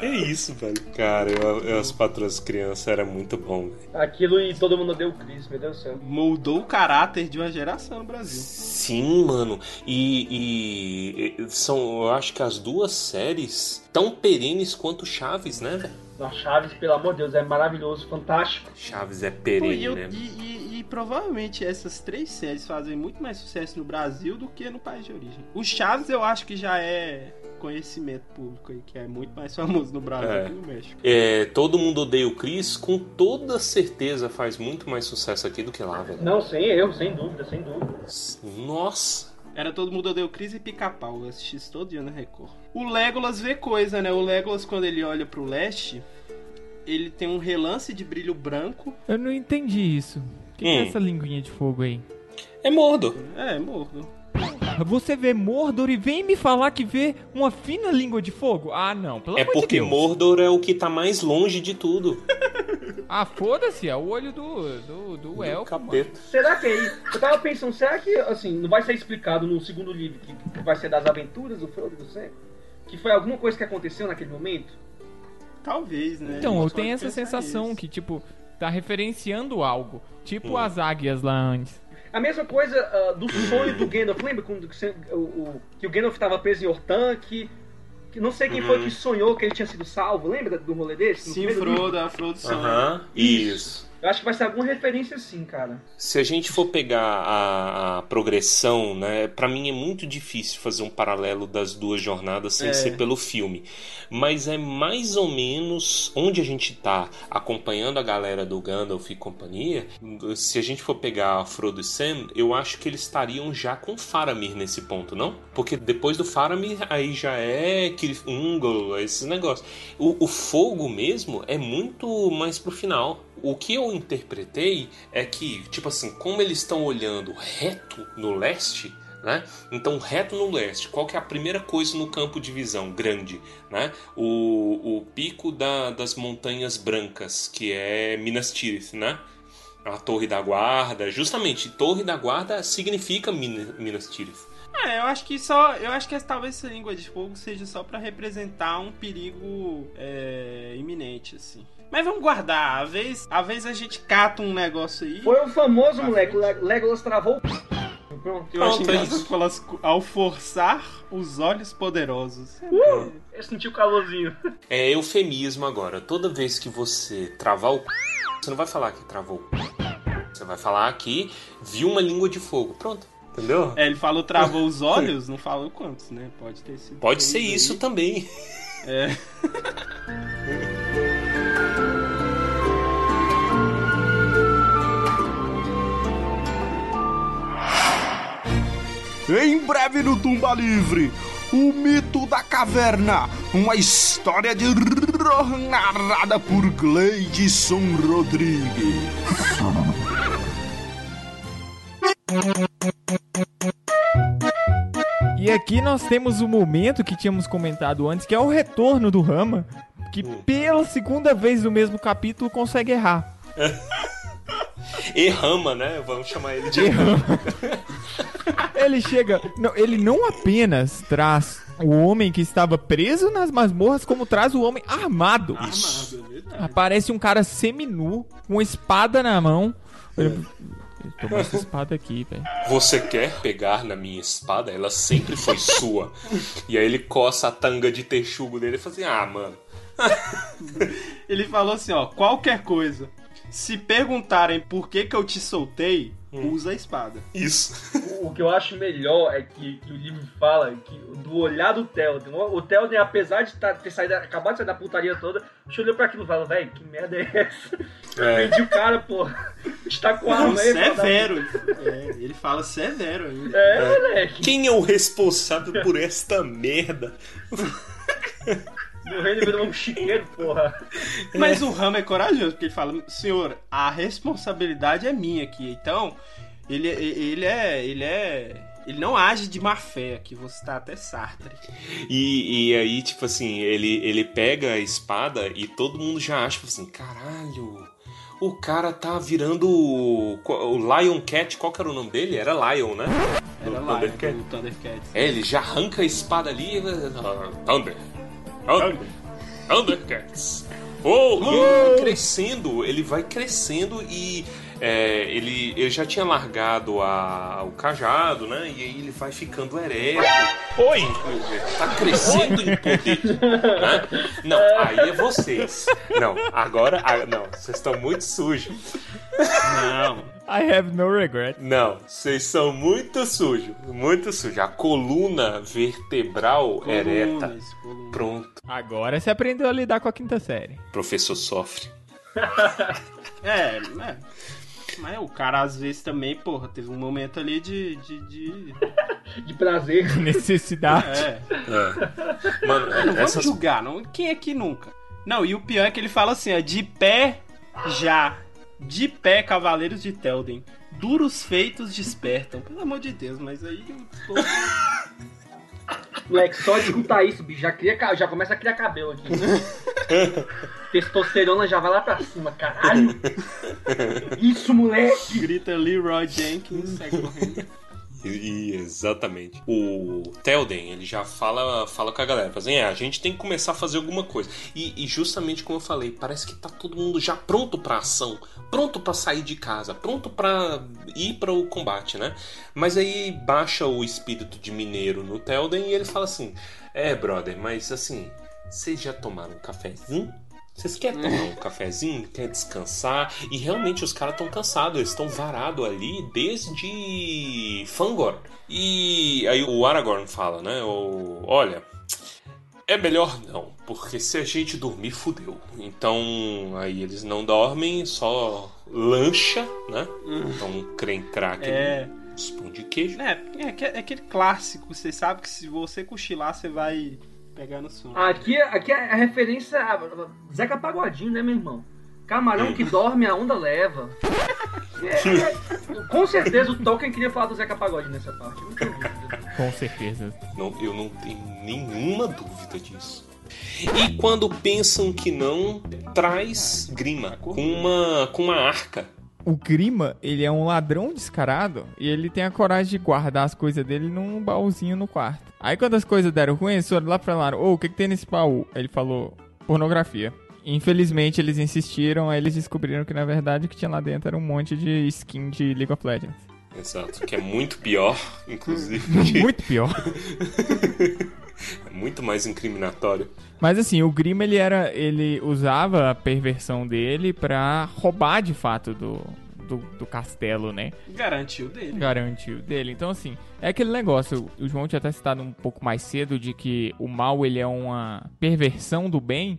É isso, velho. Cara, eu, eu as patroas crianças era muito bom, velho. Aquilo e todo mundo deu o Chris, meu Deus do céu. Moldou o caráter de uma geração no Brasil. Sim, mano. E, e- e são, eu acho que as duas séries tão perenes quanto Chaves, né, velho? Chaves, pelo amor de Deus, é maravilhoso, fantástico. Chaves é Pô, perene, e, eu- né? e- e- e provavelmente essas três séries fazem muito mais sucesso no Brasil do que no país de origem. O Chaves eu acho que já é conhecimento público aí, que é muito mais famoso no Brasil É. que no México. É, Todo Mundo Odeia o Chris, com toda certeza faz muito mais sucesso aqui do que lá, velho. Não, sem erro, sem dúvida, sem dúvida. Nossa. Era todo mundo odeia o Chris e pica-pau. Eu assisti isso todo dia na Record. O Legolas vê coisa, né? O Legolas, quando ele olha pro leste, ele tem um relance de brilho branco. Eu não entendi isso. O que, que é Hum. essa linguinha de fogo aí? É Mordor. É, mordo. Você vê Mordor e vem me falar que vê uma fina língua de fogo? Ah, não, pelo É amor de porque Deus. Mordor é o que tá mais longe de tudo. Ah, foda-se, é o olho do, do, do Do elfo. Será que aí. Eu tava pensando, será que, assim, não vai ser explicado no segundo livro, que, vai ser das aventuras do Frodo do Sam? Que foi alguma coisa que aconteceu naquele momento? Talvez, né? Então, eu gente tenho essa sensação nisso. que, tipo, tá referenciando algo. Tipo Hum. as águias lá antes. A mesma coisa ah, do sonho do Gandalf. Lembra quando que o, o- que o Gandalf estava preso em Orthanc? Que, que não sei quem foi Uhum. que sonhou que ele tinha sido salvo. Lembra do rolê desse? Sim? Frodo, a Frodo sonha. Aham, isso. Eu acho que vai ser alguma referência assim, cara. Se a gente for pegar a, a progressão, né, para mim é muito difícil fazer um paralelo das duas jornadas sem É. ser pelo filme. Mas é mais ou menos onde a gente tá acompanhando a galera do Gandalf e companhia. Se a gente for pegar Frodo e Sam, eu acho que eles estariam já com Faramir nesse ponto, não? Porque depois do Faramir, aí já é Ungol, esses negócios. O, o fogo mesmo é muito mais pro final. O que eu interpretei é que, tipo assim, como eles estão olhando reto no leste, né? Então, reto no leste, qual que é a primeira coisa no campo de visão grande, né? O, o pico da- das montanhas brancas, que é Minas Tirith, né? A Torre da Guarda, justamente, Torre da Guarda significa Min- Minas Tirith. É, eu acho que só. Eu acho que talvez essa língua de fogo seja só pra representar um perigo é, iminente, assim. Mas vamos guardar. Às vezes, às vezes a gente cata um negócio aí. Foi o famoso, moleque. Legolas travou o. Pronto. Eu acho Pronto, é isso. ao forçar os olhos poderosos. Uh! Eu senti o calorzinho. É eufemismo agora. Toda vez que você travar o c... você não vai falar que travou o c... Você vai falar que viu uma língua de fogo. Pronto. Entendeu? É, ele falou travou os olhos, não falou quantos, né? Pode ter sido. Pode ser aí. isso também. É. Em breve no Tumba Livre, o mito da caverna, uma história de horror narrada por Gleidson Rodrigues. E aqui nós temos o momento que tínhamos comentado antes, que é o retorno do Rama, que Hum. pela segunda vez no mesmo capítulo consegue errar. Errama, né? Vamos chamar ele de Ele chega. Não, ele não apenas traz o homem que estava preso nas masmorras, como traz o homem armado. Armado, é verdade. Aparece um cara seminu, com uma espada na mão. Ele, Toma essa espada aqui, velho. Você quer pegar na minha espada? Ela sempre foi sua. E aí ele coça a tanga de texugo dele e fala assim: Ah, mano. Ele falou assim, ó, qualquer coisa. Se perguntarem por que que eu te soltei, Hum. usa a espada. Isso. O, o que eu acho melhor é que, que o livro fala que do olhar do Theoden. O, Theoden, apesar de tá- ter saído, acabado de sair da putaria toda, olhou pra aquilo e falou, velho, que merda é essa? É. Perdi o cara, porra. Está com a arma aí. severo. É, ele fala severo ainda. puta. É, moleque. Quem é o responsável por esta merda? No reino virou um chiqueiro, porra. Mas o Rama é corajoso, porque ele fala, senhor, a responsabilidade é minha aqui. Então, ele, ele é. Ele é. Ele não age de má fé, aqui você tá até Sartre. E, e aí, tipo assim, ele, ele pega a espada e todo mundo já acha tipo assim: caralho, o cara tá virando o, o Lion Cat, qual que era o nome dele? Era Lion, né? Era Do lá, Thundercat. É, ele já arranca a espada ali e. Thunder. Thunder. Thundercats. Oh, vai crescendo, ele vai crescendo e é, ele, ele já tinha largado a, o cajado, né? E aí ele vai ficando ereto. Oi! Tá crescendo em poder. Né? Não, aí é vocês. Não, agora. ah, Não, vocês estão muito sujos. Não. I have no regret. Não, vocês são muito sujos. Muito sujos. A coluna vertebral ereta. Colunas, colunas. Pronto. Agora você aprendeu a lidar com a quinta série. Professor sofre. É, é. Mas o cara às vezes também, porra, teve um momento ali de. de, de... De prazer. Necessidade. É. É. Mano, Não vamos essas julgar, não. Quem aqui nunca? Não, e o pior é que ele fala assim, ó, de pé já. De pé, cavaleiros de Telden. Duros feitos despertam. Pelo amor de Deus, mas aí. eu tô- Moleque, só de escutar isso, bicho, já, cria, já começa a criar cabelo aqui. Testosterona já vai lá pra cima, caralho. Isso, moleque. Grita Leroy Jenkins, sai correndo. E, exatamente. O Telden, ele já fala, fala com a galera, fala assim, é, a gente tem que começar a fazer alguma coisa. E, e justamente como eu falei, parece que tá todo mundo já pronto pra ação, pronto pra sair de casa, pronto pra ir para o combate, né? Mas aí baixa o espírito de mineiro no Telden e ele fala assim: "É, brother, mas assim, vocês já tomaram um cafezinho?" Vocês querem tomar um cafezinho? Quer descansar? E realmente os caras estão cansados, eles estão varados ali desde Fangor. E aí o Aragorn fala, né? O, Olha, é melhor não, porque se a gente dormir, fudeu. Então aí eles não dormem, só lancha, né? Então creme crack, É. pão de queijo. É, é, é aquele clássico, você sabe que se você cochilar, você vai pegar no sono. Aqui, aqui é a referência a Zeca Pagodinho, né, meu irmão? Camarão que dorme, a onda leva. É, é, com certeza o Tolkien queria falar do Zeca Pagodinho nessa parte. Não tenho dúvida. Com certeza. Não, eu não tenho nenhuma dúvida disso. E quando pensam que não, traz Grima com uma, com uma arca. O Grima, ele é um ladrão descarado e ele tem a coragem de guardar as coisas dele num baúzinho no quarto. Aí quando as coisas deram ruim, eles foram lá pra lá, ô, o que, que tem nesse baú? Ele falou, pornografia. Infelizmente eles insistiram, aí eles descobriram que na verdade o que tinha lá dentro era um monte de skin de League of Legends. Exato, que é muito pior, inclusive. Muito pior. é muito mais incriminatório. Mas assim, o Grima ele era. ele usava a perversão dele pra roubar de fato do, do, do castelo, né? Garantiu dele. Garantiu dele. Então, assim, é aquele negócio. O João tinha até citado um pouco mais cedo de que o mal ele é uma perversão do bem.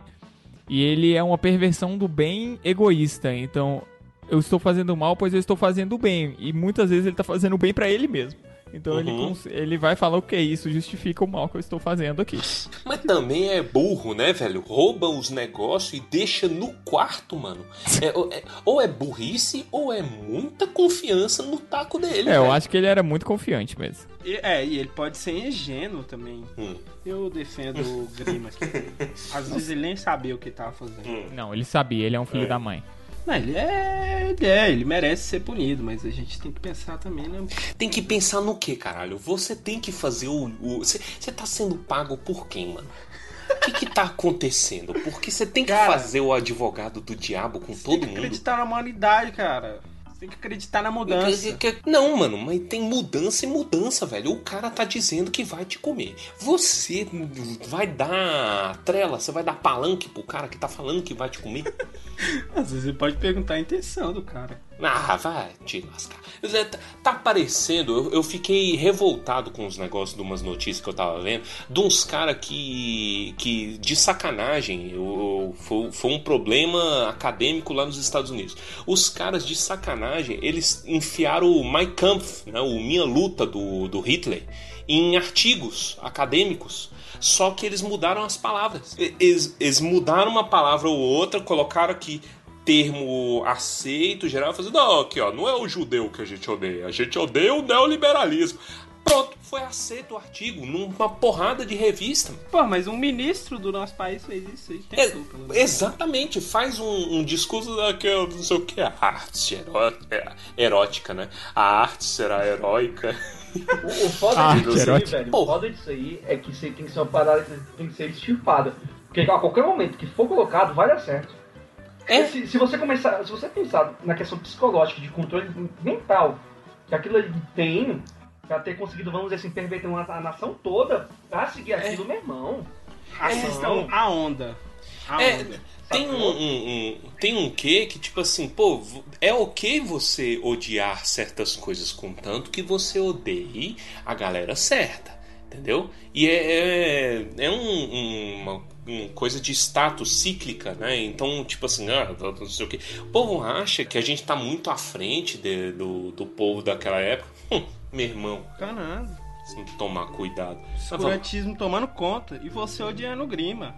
E ele é uma perversão do bem egoísta. Então, eu estou fazendo mal, pois eu estou fazendo bem. E muitas vezes ele tá fazendo bem pra ele mesmo. Então ele, Uhum. cons- ele vai falar o que isso justifica o mal que eu estou fazendo aqui. Mas também é burro, né, velho? Rouba os negócios e deixa no quarto, mano. É, ou- é- ou é burrice ou é muita confiança no taco dele. É, eu velho. acho que ele era muito confiante mesmo. E- é, e ele pode ser ingênuo também. Hum. Eu defendo o Grima aqui. Às vezes ele nem sabia o que tava fazendo. Hum. Não, ele sabia, ele é um filho É. da mãe. Não, ele é, ele é, ele merece ser punido, mas a gente tem que pensar também, né? Tem que pensar no que, caralho? Você tem que fazer o. Você tá sendo pago por quem, mano? O que que tá acontecendo? Porque você tem que Cara, fazer o advogado do diabo com Tem todo que mundo. acreditar na humanidade, cara. Você tem que acreditar na mudança. Não, mano, mas tem mudança e mudança, velho. O cara tá dizendo que vai te comer. Você vai dar trela, você vai dar palanque pro cara que tá falando que vai te comer? Às vezes ele pode perguntar a intenção do cara. Ah, vai te lascar. Tá- Tá parecendo, eu, eu fiquei revoltado com os negócios de umas notícias que eu tava vendo, de uns caras que, que, de sacanagem, eu- eu- foi, foi um problema acadêmico lá nos Estados Unidos. Os caras de sacanagem, eles enfiaram o Mein Kampf, né, o Minha Luta do, do Hitler, em artigos acadêmicos. Só que eles mudaram as palavras. Eles, eles mudaram uma palavra ou outra, colocaram aqui termo aceito, geral, fazendo, não, aqui ó, não é o judeu que a gente odeia, a gente odeia o neoliberalismo. Pronto, foi aceito o artigo numa porrada de revista. Pô, mas um ministro do nosso país fez isso aí. É, menos. exatamente, faz um, um discurso daquele, não sei o que, a arte heró- é, erótica, né? A arte será heróica. O, o foda Ah, disso aí, erótico. velho, o foda disso aí é que você tem que ser uma parada que tem que ser extirpada. Porque a qualquer momento que for colocado, vai dar certo. É. Se, se você começar, se você pensar na questão psicológica de controle mental que aquilo ali tem, pra ter conseguido, vamos dizer assim, perverter uma, a nação toda pra seguir aquilo, meu irmão. Assistam a onda. A É, onda. tem um, um- um- tem um quê que, tipo assim, pô, é ok você odiar certas coisas contanto que você odeie a galera certa, entendeu? E é, é, é um- um- uma, uma coisa de status cíclica, né? Então, tipo assim, ah, não sei o quê. O povo acha que a gente tá muito à frente de- do, do povo daquela época. Hum, meu irmão, Tá nada. tomar cuidado. Escurantismo tomando conta e você odiando o Grima.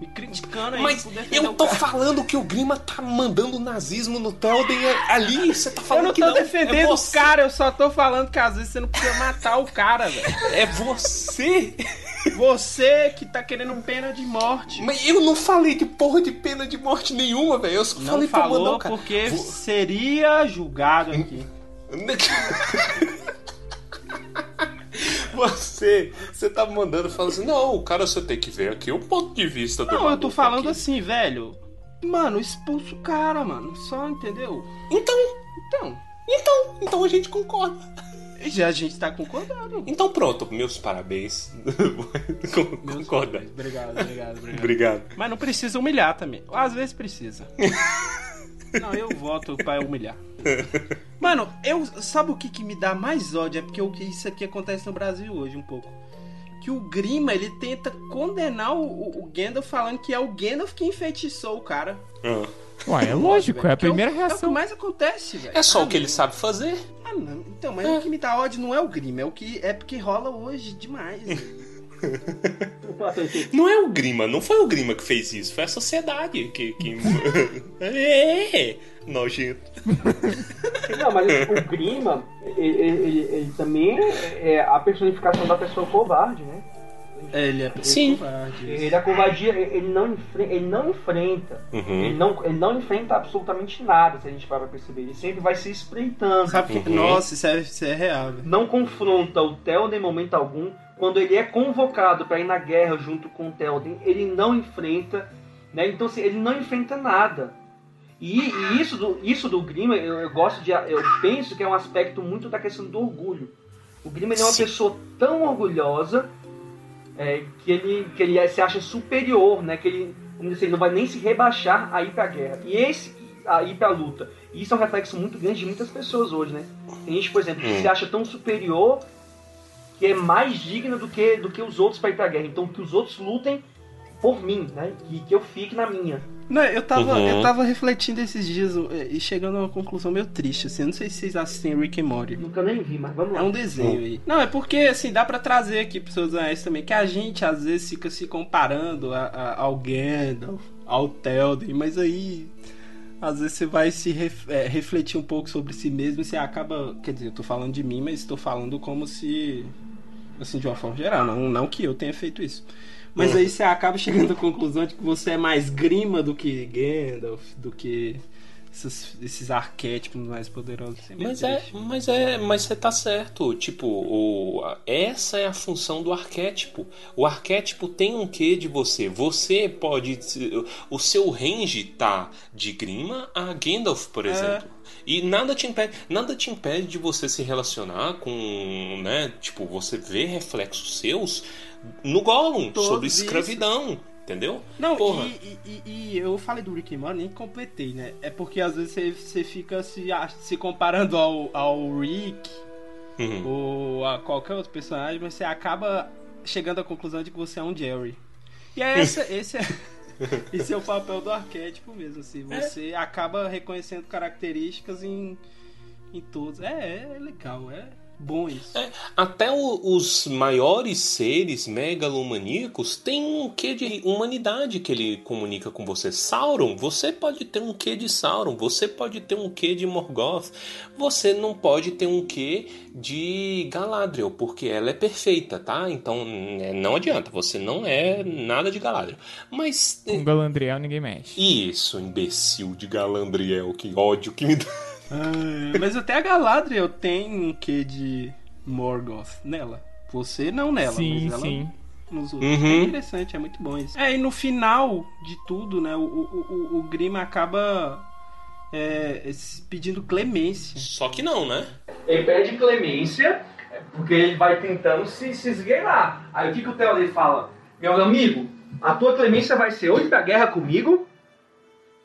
Me criticando aí Mas eu tô cara. falando que o Grima tá mandando nazismo no Telden ali. Você tá Eu falando não que tô não. defendendo é o cara, eu só tô falando que às vezes você não precisa matar o cara, velho. É você. Você que tá querendo pena de morte. Mas eu não falei de porra de pena de morte nenhuma, velho. Eu só Não falei pra mandar falou o cara. porque Vou- seria julgado aqui. Você, você tá mandando falando assim, não, o cara você tem que ver aqui o ponto de vista do Não, eu tô falando aqui. assim, velho. Mano, expulsa o cara, mano. Só, entendeu? Então, Então, então, então a gente concorda. já a gente tá concordando. Então pronto, meus parabéns. Concorda. Obrigado, obrigado, obrigado. Obrigado. Mas não precisa humilhar também. Às vezes precisa. Não, eu voto pra humilhar. Mano, eu sabe o que, que me dá mais ódio? É porque o que isso aqui acontece no Brasil hoje um pouco. Que o Grima, ele tenta condenar o, o, o Gandalf falando que é o Gandalf que enfeitiçou o cara. Ah. Ué, é lógico, é a Que é o- primeira É o reação. que mais acontece, velho. É só Ah, o que ele sabe fazer. Ah, não. Então, mas o que me dá ódio não é o Grima, é o que é porque rola hoje demais. Não é o Grima, não foi o Grima que fez isso, foi a sociedade que. que... é, nojento. Não, mas o Grima, ele, ele- ele também é a personificação da pessoa covarde, né? ele é Sim. covarde. Ele a covardia, ele não, enfre- ele não enfrenta. Uhum. Ele, não, ele não enfrenta absolutamente nada, se a gente pra perceber. Ele sempre vai se espreitando. Sabe que, Uhum. Nossa, isso é, isso é real, velho. Não confronta o Telden em momento algum. Quando ele é convocado para ir na guerra junto com o Telden, ele não enfrenta. Né? Então, assim, ele não enfrenta nada. E, e isso, do, isso do Grima, eu, eu gosto de. Eu penso que é um aspecto muito da questão do orgulho. O Grima é uma Sim. pessoa tão orgulhosa é, que, ele, que ele se acha superior, né? Que ele, dizer ele não vai nem se rebaixar a ir pra guerra. E esse a ir pra luta. E isso é um reflexo muito grande de muitas pessoas hoje, né? Tem gente, por exemplo, que Hum. se acha tão superior que é mais digna do que, do que os outros para ir pra guerra. Então que os outros lutem por mim, né? E que eu fique na minha. Não, eu tava, Uhum. eu tava refletindo esses dias eh, e chegando a uma conclusão meio triste, assim. Eu não sei se vocês assistem Rick and Morty. Nunca nem vi, mas vamos lá. É um desenho aí. Não, é porque, assim, dá pra trazer aqui pros seus anéis também, que a gente às vezes fica se comparando a, a- ao Gandalf, ao Telden, mas aí às vezes você vai se ref- é, refletir um pouco sobre si mesmo e você acaba. Quer dizer, eu tô falando de mim, mas estou falando como se. Assim, de uma forma geral, não, não que eu tenha feito isso. Mas aí você acaba chegando à conclusão de que você é mais grima do que Gandalf, do que esses, esses arquétipos mais poderosos. Mas é, mas é, mas você tá certo. Tipo, o, essa é a função do arquétipo. O arquétipo tem um quê de você. Você pode. O seu range tá de Grima a Gandalf, por exemplo. E nada te impede, nada te impede de você se relacionar com, né? Tipo, você ver reflexos seus no Gollum Todos sobre isso. escravidão, entendeu? Não, Porra. e, e- e- eu falei do Rick Morty, nem completei, né? É porque às vezes você, você fica se, se comparando ao, ao Rick Uhum. ou a qualquer outro personagem, mas você acaba chegando à conclusão de que você é um Jerry. E é essa, esse, é, esse é o papel do arquétipo mesmo, assim. Você acaba reconhecendo características em, em todos. É, é legal, é bom isso. É, até o- os maiores seres megalomaníacos têm um quê de humanidade que ele comunica com você. Sauron, você pode ter um quê de Sauron, você pode ter um quê de Morgoth, você não pode ter um quê de Galadriel, porque ela é perfeita, tá? Então é, não adianta, você não é nada de Galadriel. Mas Com Galandriel ninguém mexe. isso, imbecil de Galadriel, que ódio que me dá. Ah, mas até a Galadriel tem um quê de Morgoth nela. Você não nela, sim, mas ela sim. nos outros. Uhum. É interessante, é muito bom isso. É, e no final de tudo, né, o, o, o, o Grima acaba é, se pedindo clemência. Só que não, né? Ele pede clemência, porque ele vai tentando se, se esgueirar. Aí o que, que o Theoden fala? Meu amigo, a tua clemência vai ser ou ir pra guerra comigo,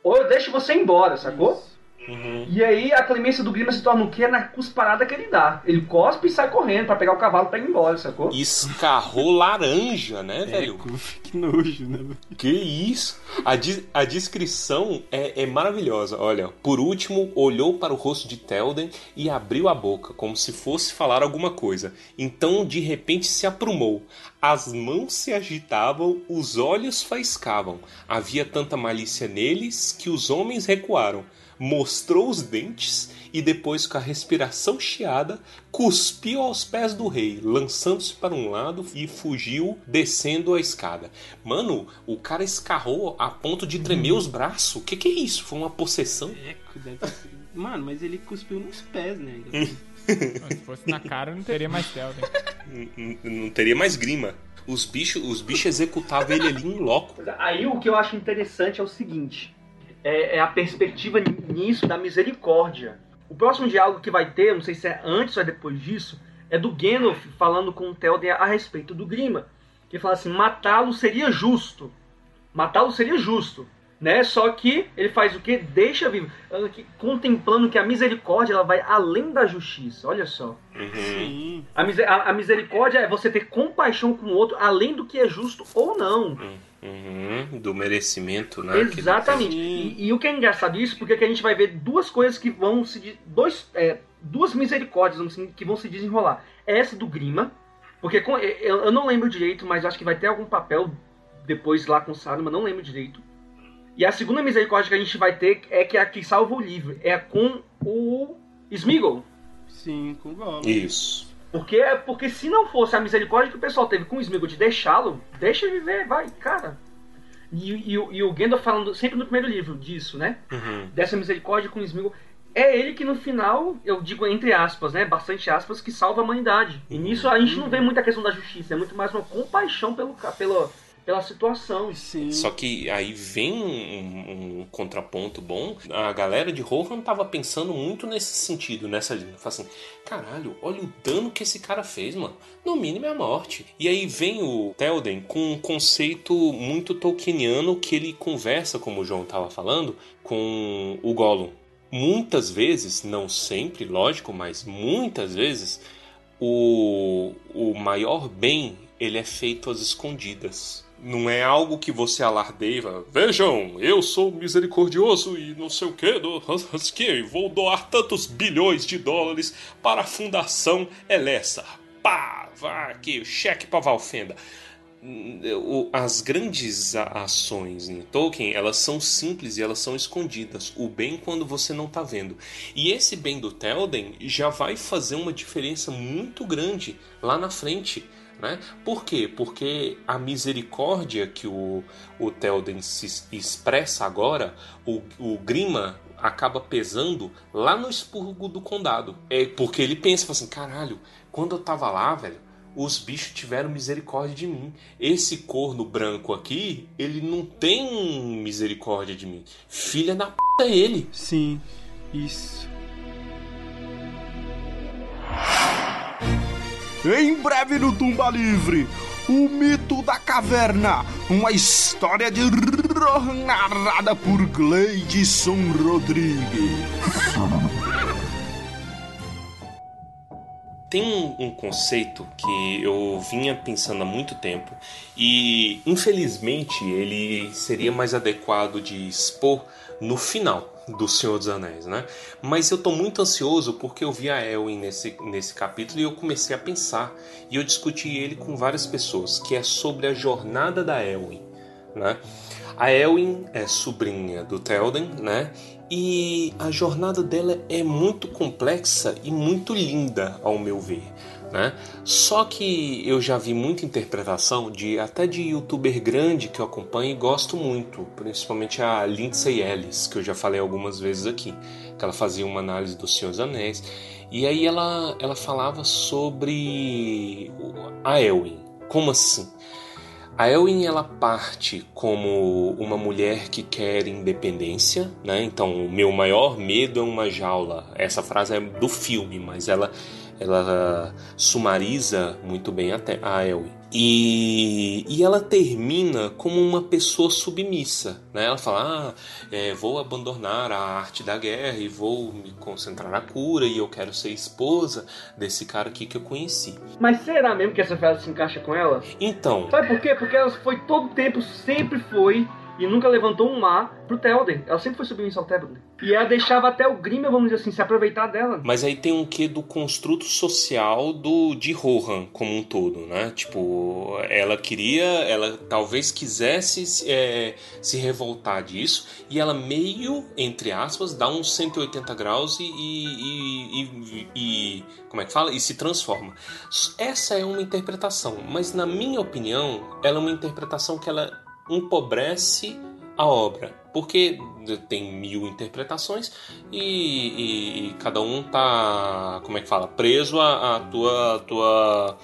ou eu deixo você embora, sacou? Uhum. E aí a clemência do Grima se torna o quê? Na cusparada que ele dá. Ele cospe e sai correndo pra pegar o cavalo pra ir embora, sacou? Escarrou laranja, né, velho? que nojo, né? Que isso? A, di- a descrição é, é maravilhosa. Olha, por último, olhou para o rosto de Telden e abriu a boca, como se fosse falar alguma coisa. Então, de repente, se aprumou. As mãos se agitavam, os olhos faiscavam. Havia tanta malícia neles que os homens recuaram. Mostrou os dentes e depois, com a respiração chiada, cuspiu aos pés do rei, lançando-se para um lado e fugiu descendo a escada. Mano, o cara escarrou a ponto de tremer os braços. O que, que é isso? Foi uma possessão? Sido- Mano, mas ele cuspiu nos pés, né? Se fosse na cara, não teria mais Telden. N- n- Não teria mais grima. Os bichos, os bichos executavam ele ali em loco. Aí o que eu acho interessante é o seguinte: é, é a perspectiva nisso da misericórdia. O próximo diálogo que vai ter, não sei se é antes ou é depois disso, é do Gandalf falando com o Théoden a respeito do Grima. Que fala assim: matá-lo seria justo. Matá-lo seria justo. Né? Só que ele faz o que? Deixa vivo. Contemplando que a misericórdia ela vai além da justiça. Olha só. Uhum. Sim. A, a- a misericórdia é você ter compaixão com o outro, além do que é justo ou não. Uhum. Do merecimento, né? Exatamente. E, e o que é engraçado isso, porque aqui a gente vai ver duas coisas que vão se. Dois, é, duas misericórdias vamos dizer, que vão se desenrolar. É essa do Grima, porque com- eu, eu não lembro direito, mas acho que vai ter algum papel depois lá com o Saruman, não lembro direito. E a segunda misericórdia que a gente vai ter é que é a que salva o livro. É com o Smeagol. Sim, com o Gollum. Isso. Porque, porque se não fosse a misericórdia que o pessoal teve com o Smeagol de deixá-lo, deixa viver, vai, cara. E, e, o- e o Gandalf falando sempre no primeiro livro disso, né? Uhum. Dessa misericórdia com o Smeagol. É ele que no final, eu digo entre aspas, né? Bastante aspas, que salva a humanidade. E nisso a gente não vê muita questão da justiça, é muito mais uma compaixão pelo, ca- pela, situação. Sim. Só que aí vem um, um contraponto bom. A galera de Rohan tava pensando muito nesse sentido, nessa linha. Fala assim, caralho, olha o dano que esse cara fez, mano. No mínimo é a morte. E aí vem o Telden com um conceito muito tolkieniano que ele conversa, como o João tava falando, com o Gollum. Muitas vezes, não sempre, lógico, mas muitas vezes, o, o maior bem ele é feito às escondidas. Não é algo que você alardeia. Vejam, eu sou misericordioso e não sei o que, do que vou doar tantos bilhões de dólares para a Fundação Elessa. Pá, vá aqui, cheque para Valfenda. O- As grandes ações em Tolkien, elas são simples e elas são escondidas. O bem quando você não tá vendo. E esse bem do Telden já vai fazer uma diferença muito grande lá na frente. Né? Por quê? Porque a misericórdia que o, o Telden se expressa agora, o, o Grima acaba pesando lá no expurgo do condado. É porque ele pensa assim: caralho, quando eu tava lá, velho, os bichos tiveram misericórdia de mim. Esse corno branco aqui, ele não tem misericórdia de mim. Filha da p é ele. Sim. Isso. Em breve no Tumba Livre, o mito da caverna, uma história de narrada por Gleidson Rodrigues. Tem um conceito que eu vinha pensando há muito tempo e infelizmente ele seria mais adequado de expor no final do Senhor dos Anéis, né? Mas eu tô muito ansioso porque eu vi a Elwin nesse, nesse capítulo e eu comecei a pensar e eu discuti ele com várias pessoas, que é sobre a jornada da Elwin, né? A Elwin é sobrinha do Telden, né? E a jornada dela é muito complexa e muito linda, ao meu ver. Né? Só que eu já vi muita interpretação de até de youtuber grande que eu acompanho e gosto muito, principalmente a Lindsay Ellis, que eu já falei algumas vezes aqui, que ela fazia uma análise do Senhor dos Anéis, e aí ela, ela falava sobre a Elwin. Como assim? A Elwin ela parte como uma mulher que quer independência, né? Então, o meu maior medo é uma jaula. Essa frase é do filme, mas ela ela sumariza muito bem até a Elwin. E, e ela termina como uma pessoa submissa. Né? Ela fala: ah, é, vou abandonar a arte da guerra e vou me concentrar na cura e eu quero ser esposa desse cara aqui que eu conheci. Mas será mesmo que essa frase se encaixa com ela? Então. Sabe por quê? Porque ela foi todo o tempo, sempre foi e nunca levantou um mar pro Telden. Ela sempre foi submissa ao Telden. E ela deixava até o Grimmer, vamos dizer assim, se aproveitar dela. Mas aí tem um quê do construto social do de Rohan como um todo, né? Tipo, ela queria, ela talvez quisesse é, se revoltar disso e ela meio, entre aspas, dá uns 180 graus e, e, e, e como é que fala? E se transforma. Essa é uma interpretação, mas na minha opinião, ela é uma interpretação que ela empobrece a obra, porque tem mil interpretações e, e, e cada um tá, como é que fala, preso a tua, a tua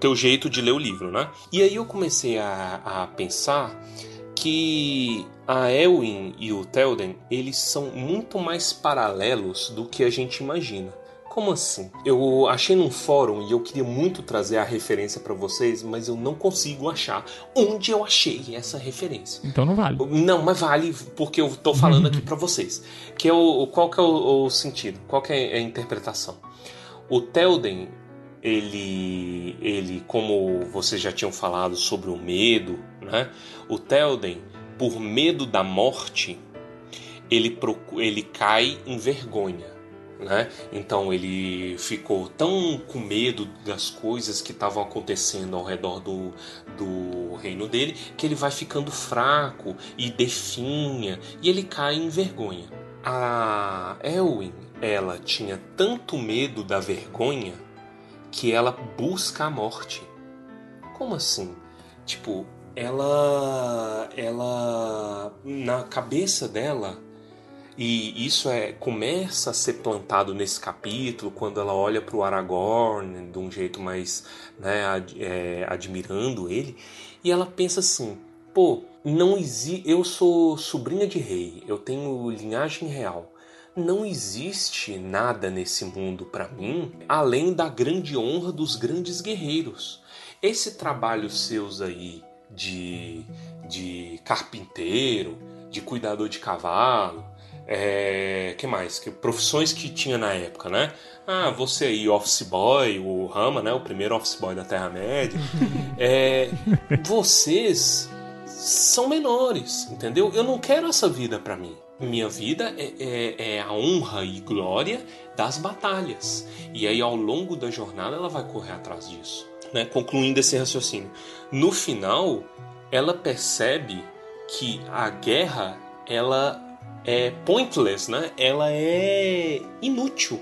teu jeito de ler o livro, né? E aí eu comecei a, a pensar que a Elwin e o Telden eles são muito mais paralelos do que a gente imagina. Como assim? Eu achei num fórum e eu queria muito trazer a referência para vocês, mas eu não consigo achar onde eu achei essa referência. Então não vale. Não, mas vale porque eu tô falando aqui para vocês. Que é o qual que é o, o sentido? Qual que é a interpretação? O Telden ele, ele, como vocês já tinham falado sobre o medo, né? O Telden, por medo da morte, ele, ele cai em vergonha né? Então ele ficou tão com medo das coisas que estavam acontecendo ao redor do, do reino dele que ele vai ficando fraco e definha e ele cai em vergonha. A Elwin, ela tinha tanto medo da vergonha que ela busca a morte. Como assim? Tipo, ela ela na cabeça dela e isso é começa a ser plantado nesse capítulo quando ela olha para o Aragorn de um jeito mais né, ad, é, admirando ele e ela pensa assim pô não exi eu sou sobrinha de rei eu tenho linhagem real. Não existe nada nesse mundo para mim além da grande honra dos grandes guerreiros. Esse trabalho seus aí de de carpinteiro de cuidador de cavalo é, que mais? Que profissões que tinha na época, né? Ah, você aí, office boy, o Rama, né? O primeiro office boy da Terra-média. é, vocês são menores, entendeu? Eu não quero essa vida para mim. Minha vida é, é, é, a honra e glória das batalhas. E aí, ao longo da jornada, ela vai correr atrás disso. Né? Concluindo esse raciocínio. No final, ela percebe que a guerra ela é pointless, né? Ela é inútil.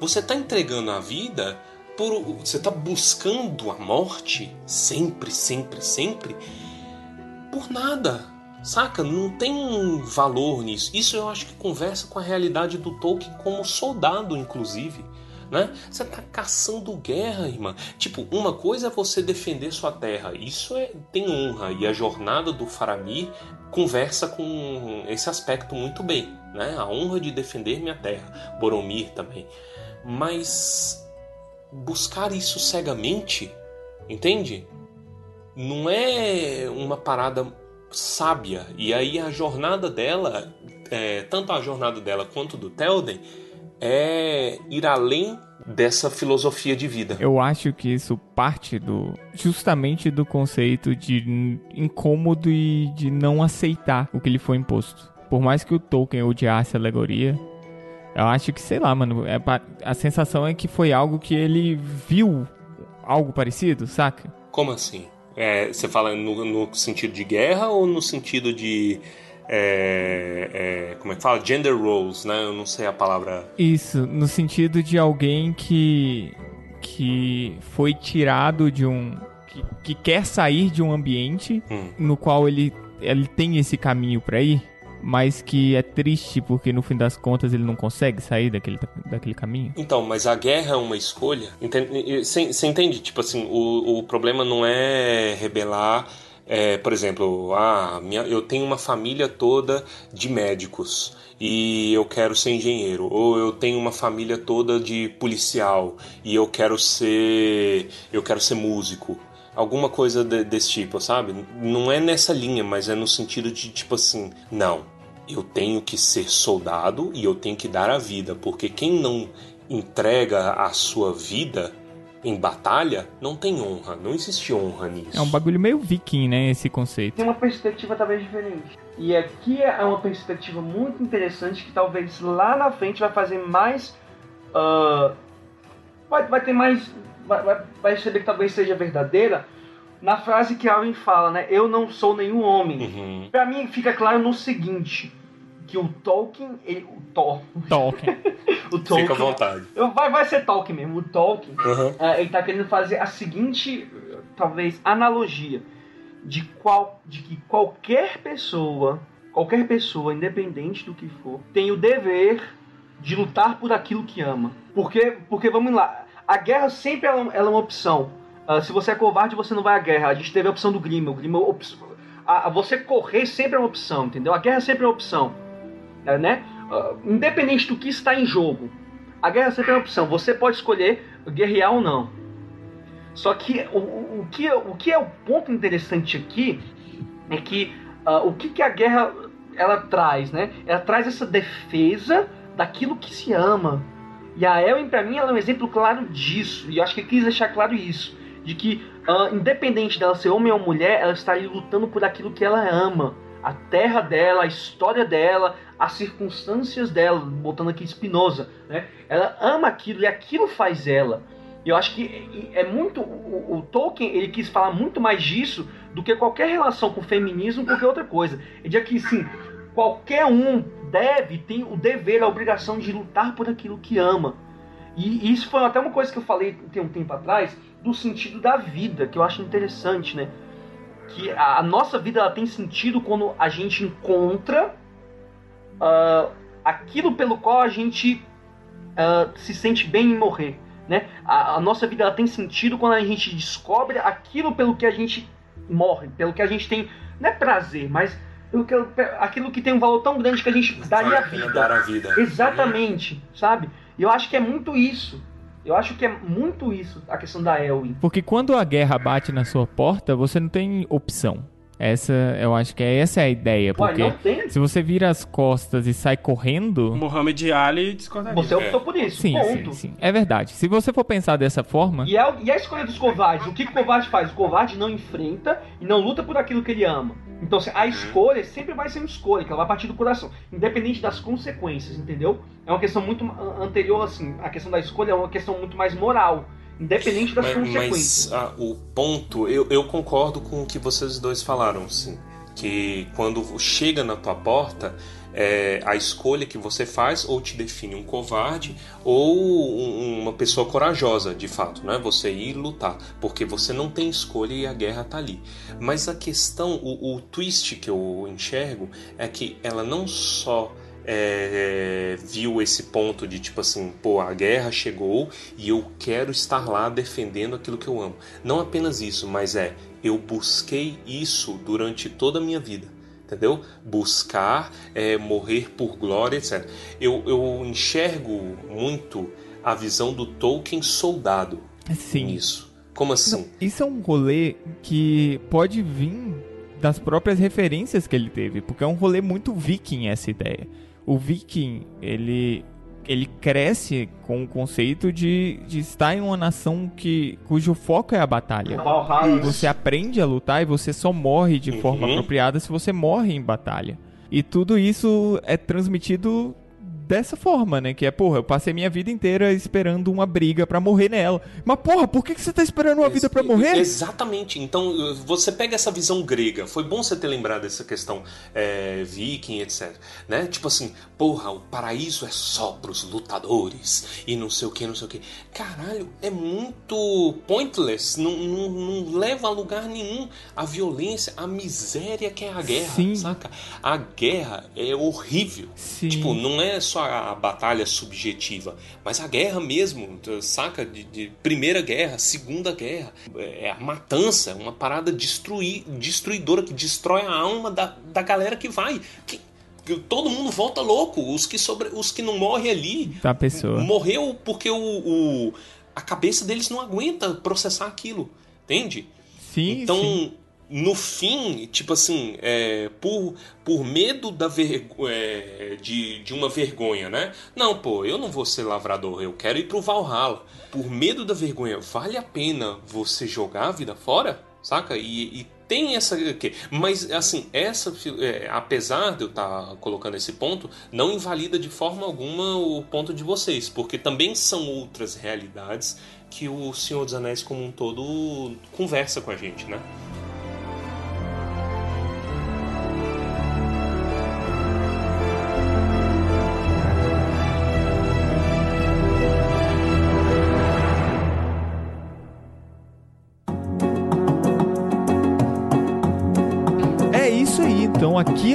Você está entregando a vida por você está buscando a morte sempre, sempre, sempre por nada. Saca? Não tem valor nisso. Isso eu acho que conversa com a realidade do Tolkien como soldado, inclusive né? Você tá caçando guerra, irmã. Tipo, uma coisa é você defender sua terra, isso é tem honra e a jornada do Faramir conversa com esse aspecto muito bem, né? A honra de defender minha terra, Boromir também. Mas buscar isso cegamente, entende? Não é uma parada sábia. E aí a jornada dela, é, tanto a jornada dela quanto do Telden, é ir além dessa filosofia de vida. Eu acho que isso parte do justamente do conceito de incômodo e de não aceitar o que lhe foi imposto. Por mais que o Tolkien odiasse a alegoria, eu acho que, sei lá, mano, é, a sensação é que foi algo que ele viu algo parecido, saca? Como assim? É, você fala no, no sentido de guerra ou no sentido de é, é, como é que fala? Gender roles, né? Eu não sei a palavra. Isso, no sentido de alguém que que foi tirado de um que, que quer sair de um ambiente hum. no qual ele ele tem esse caminho para ir. mas que é triste porque no fim das contas ele não consegue sair daquele, daquele caminho? Então, mas a guerra é uma escolha. Você entende? Tipo assim, o, o problema não é rebelar. É, por exemplo, ah, minha, eu tenho uma família toda de médicos e eu quero ser engenheiro, ou eu tenho uma família toda de policial e eu quero ser eu quero ser músico. Alguma coisa de, desse tipo, sabe? Não é nessa linha, mas é no sentido de tipo assim, não, eu tenho que ser soldado e eu tenho que dar a vida, porque quem não entrega a sua vida em batalha não tem honra, não existe honra nisso. É um bagulho meio viking, né, esse conceito. Tem uma perspectiva talvez diferente. E aqui é uma perspectiva muito interessante que talvez lá na frente vai fazer mais. Uh, vai, vai ter mais vai, vai que talvez seja verdadeira na frase que Alvin fala, né? Eu não sou nenhum homem. Uhum. Para mim fica claro no seguinte, que o Tolkien, ele, o Thor, Tolkien, o Tolkien, fica à vontade. Vai, vai ser Tolkien mesmo. O Tolkien, uhum. uh, ele tá querendo fazer a seguinte, talvez analogia de qual, de que qualquer pessoa, qualquer pessoa, independente do que for, tem o dever de lutar por aquilo que ama. Porque, porque vamos lá, a guerra sempre ela, ela é uma opção. Uh, se você é covarde, você não vai à guerra. A gente teve a opção do Grima. O Grima a, a, você correr sempre é uma opção, entendeu? A guerra sempre é uma opção. É, né? Uh, independente do que está em jogo. A guerra sempre é uma opção. Você pode escolher guerrear ou não. Só que o, o, o que, o que é o ponto interessante aqui é que uh, o que, que a guerra ela traz, né? Ela traz essa defesa daquilo que se ama e a Elwin, para mim, ela é um exemplo claro disso. E eu acho que quis deixar claro isso. De que, uh, independente dela ser homem ou mulher, ela está ali lutando por aquilo que ela ama. A terra dela, a história dela, as circunstâncias dela, botando aqui Spinoza, né? Ela ama aquilo e aquilo faz ela. E eu acho que é muito. O, o, Tolkien ele quis falar muito mais disso do que qualquer relação com o feminismo, qualquer outra coisa. Ele diz que sim, qualquer um deve, tem o dever, a obrigação de lutar por aquilo que ama. E isso foi até uma coisa que eu falei tem um tempo atrás, do sentido da vida, que eu acho interessante, né? Que a, a nossa vida ela tem sentido quando a gente encontra uh, aquilo pelo qual a gente uh, se sente bem em morrer. Né? A, a, nossa vida ela tem sentido quando a gente descobre aquilo pelo que a gente morre, pelo que a gente tem, não é prazer, mas aquilo que tem um valor tão grande que a gente daria a vida. Dar a vida. Exatamente, sabe? E eu acho que é muito isso. Eu acho que é muito isso a questão da Elwin. Porque quando a guerra bate na sua porta, você não tem opção. Essa, eu acho que é, essa é a ideia, porque Ué, se você vira as costas e sai correndo... Muhammad Ali discordaria. Você optou por isso, sim, ponto. Sim, sim, é verdade. Se você for pensar dessa forma... E, é, e a escolha dos covardes, o que, que o covarde faz? O covarde não enfrenta e não luta por aquilo que ele ama. Então, a uhum. escolha sempre vai ser uma escolha, que ela vai partir do coração, independente das consequências, entendeu? É uma questão muito anterior, assim, a questão da escolha é uma questão muito mais moral. Independente das mas, consequências. Mas ah, o ponto, eu, eu concordo com o que vocês dois falaram, sim. Que quando chega na tua porta, é, a escolha que você faz ou te define um covarde ou um, uma pessoa corajosa, de fato, né? Você ir lutar, porque você não tem escolha e a guerra tá ali. Mas a questão, o, o twist que eu enxergo é que ela não só é, viu esse ponto de tipo assim, pô, a guerra chegou e eu quero estar lá defendendo aquilo que eu amo. Não apenas isso, mas é eu busquei isso durante toda a minha vida. Entendeu? Buscar, é, morrer por glória, etc. Eu, eu enxergo muito a visão do Tolkien soldado Sim. nisso. Como assim? Não, isso é um rolê que pode vir das próprias referências que ele teve, porque é um rolê muito viking essa ideia o viking, ele ele cresce com o conceito de, de estar em uma nação que cujo foco é a batalha. Você aprende a lutar e você só morre de forma uhum. apropriada se você morre em batalha. E tudo isso é transmitido dessa forma, né? Que é, porra, eu passei minha vida inteira esperando uma briga pra morrer nela. Mas, porra, por que, que você tá esperando uma vida pra morrer? Exatamente. Então, você pega essa visão grega. Foi bom você ter lembrado dessa questão é, viking, etc. Né? Tipo assim, porra, o paraíso é só pros lutadores e não sei o que, não sei o que. Caralho, é muito pointless. Não, não, não leva a lugar nenhum a violência, a miséria que é a guerra, Sim. saca? A guerra é horrível. Sim. Tipo, não é só a batalha subjetiva, mas a guerra mesmo, saca? De, de primeira guerra, segunda guerra. É a matança, uma parada destruir, destruidora que destrói a alma da, da galera que vai. Que, todo mundo volta louco. Os que, sobre, os que não morrem ali. Da pessoa. Morreu porque o, o, a cabeça deles não aguenta processar aquilo. Entende? Sim, Então, sim. No fim, tipo assim, é, por, por medo da é, de, de uma vergonha, né? Não, pô, eu não vou ser lavrador, eu quero ir pro Valhalla. Por medo da vergonha, vale a pena você jogar a vida fora? Saca? E, e tem essa. Mas, assim, essa. é, apesar de eu estar colocando esse ponto, não invalida de forma alguma o ponto de vocês, porque também são outras realidades que o Senhor dos Anéis, como um todo, conversa com a gente, né?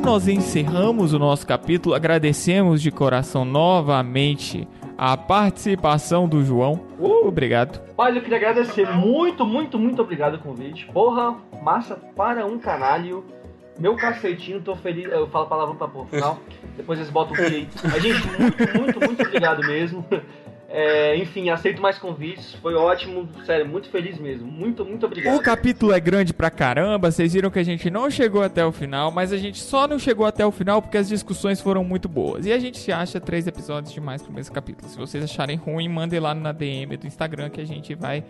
Nós encerramos o nosso capítulo. Agradecemos de coração novamente a participação do João. Obrigado. Olha, eu queria agradecer muito, muito, muito obrigado o convite. Porra, massa para um canalho. Meu cacetinho, tô feliz. Eu falo palavrão pra no final. Depois eles botam o que aí. Mas, gente, muito, muito, muito obrigado mesmo. É, enfim, aceito mais convites. Foi ótimo. Sério, muito feliz mesmo. Muito, muito obrigado. O capítulo é grande pra caramba, vocês viram que a gente não chegou até o final, mas a gente só não chegou até o final porque as discussões foram muito boas. E a gente acha três episódios demais pro mesmo capítulo. Se vocês acharem ruim, mandem lá na DM do Instagram que a gente vai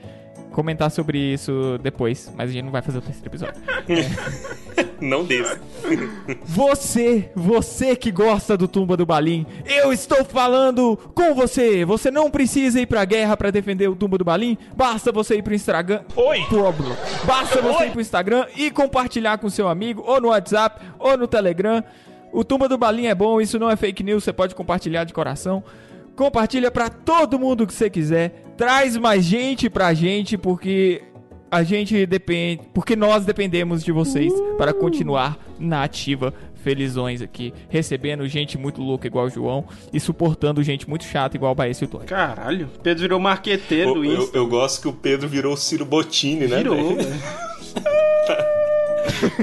comentar sobre isso depois. Mas a gente não vai fazer o terceiro episódio. Não desse. Você, você que gosta do Tumba do Balim, eu estou falando com você. Você não precisa ir pra guerra pra defender o Tumba do Balim. Basta você ir pro Instagram. Oi. Basta você ir pro Instagram e compartilhar com seu amigo ou no WhatsApp ou no Telegram. O Tumba do Balim é bom, isso não é fake news, você pode compartilhar de coração. Compartilha pra todo mundo que você quiser. Traz mais gente pra gente porque a gente depende, porque nós dependemos de vocês para continuar na ativa, felizões aqui, recebendo gente muito louca igual o João e suportando gente muito chata igual o Baez e o Tony. Caralho, Pedro virou marqueteiro do Eu, eu, gosto que o Pedro virou o Ciro Bottini, né? Virou, velho.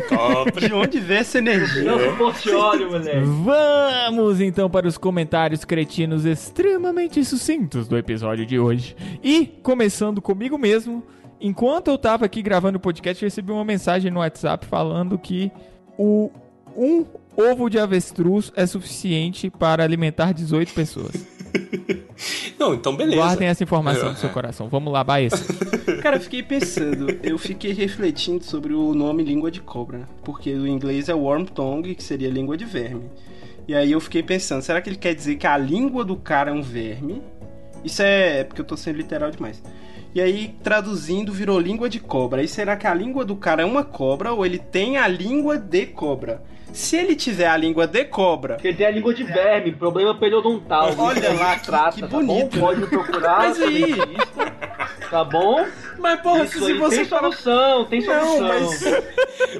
Top. De onde vê essa energia? Não suporte óleo, moleque. Vamos então para os comentários cretinos extremamente sucintos do episódio de hoje. E começando comigo mesmo, enquanto eu tava aqui gravando o podcast, eu recebi uma mensagem no WhatsApp falando que o um ovo de avestruz é suficiente para alimentar 18 pessoas. Não, então beleza. Guardem essa informação no seu é. coração. Vamos lá, Baez. Cara, eu fiquei pensando, eu fiquei refletindo sobre o nome língua de cobra, né? porque o inglês é worm tongue, que seria língua de verme. E aí eu fiquei pensando, será que ele quer dizer que a língua do cara é um verme? Isso é, é porque eu tô sendo literal demais. E aí, traduzindo, virou língua de cobra. Aí será que a língua do cara é uma cobra ou ele tem a língua de cobra? Se ele tiver a língua de cobra, Porque ele tem a língua de verme, problema periodontal. Olha lá, que- trata, que tá bonito. bom? Pode procurar. Mas aí- Tá bom? Mas porra, Isso se aí você tem solução, tem solução. Não, mas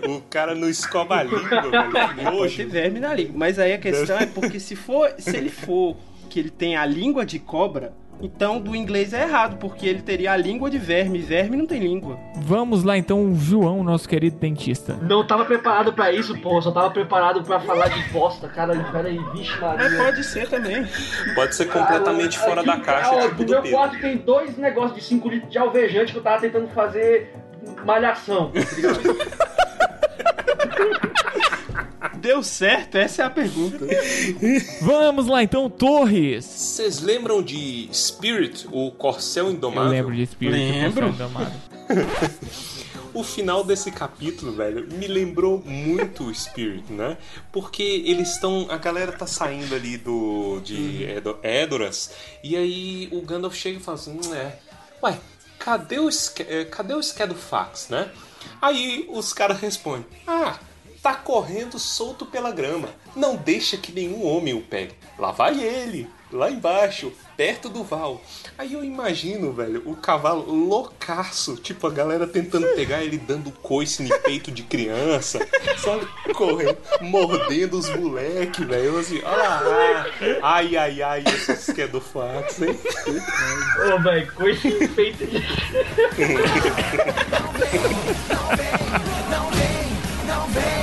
O cara não escova a língua, velho. Que pode ter nojo. verme na língua. Mas aí a questão é porque se for, se ele for que ele tem a língua de cobra, então do inglês é errado, porque ele teria a língua de verme. e Verme não tem língua. Vamos lá então, o João, nosso querido dentista. Não tava preparado pra isso, porra. Só tava preparado pra falar de bosta. Caralho, peraí, vixe, Maria. Mas pode ser também. Pode ser completamente Ah, fora aqui, da caixa, ó, tipo No do meu Pedro. quarto tem dois negócios de 5 litros de alvejante que eu tava tentando fazer malhação. tá? Deu certo? Essa é a pergunta. Vamos lá então, Torres. Vocês lembram de Spirit, o Corcel Eu Indomável? lembro de Espírito. Lembro. Indomado. o final desse capítulo, velho, me lembrou muito o Spirit, né? Porque eles estão. A galera tá saindo ali do. de Edo- Edoras, e aí o Gandalf chega e fala assim: hum, é. Ué, cadê o, eh, cadê o Skedofax, né? Aí os caras respondem: Ah, tá correndo solto pela grama. Não deixa que nenhum homem o pegue. Lá vai ele, lá embaixo, perto do Val. Aí eu imagino, velho, o cavalo loucaço, tipo a galera tentando pegar ele dando coice no peito de criança, sabe? Correndo, mordendo os moleque, velho. Assim, olha lá, ai, ai, ai, esses que é do fato, hein? Ô, velho, coice em peito de criança. não vem, não vem, não vem.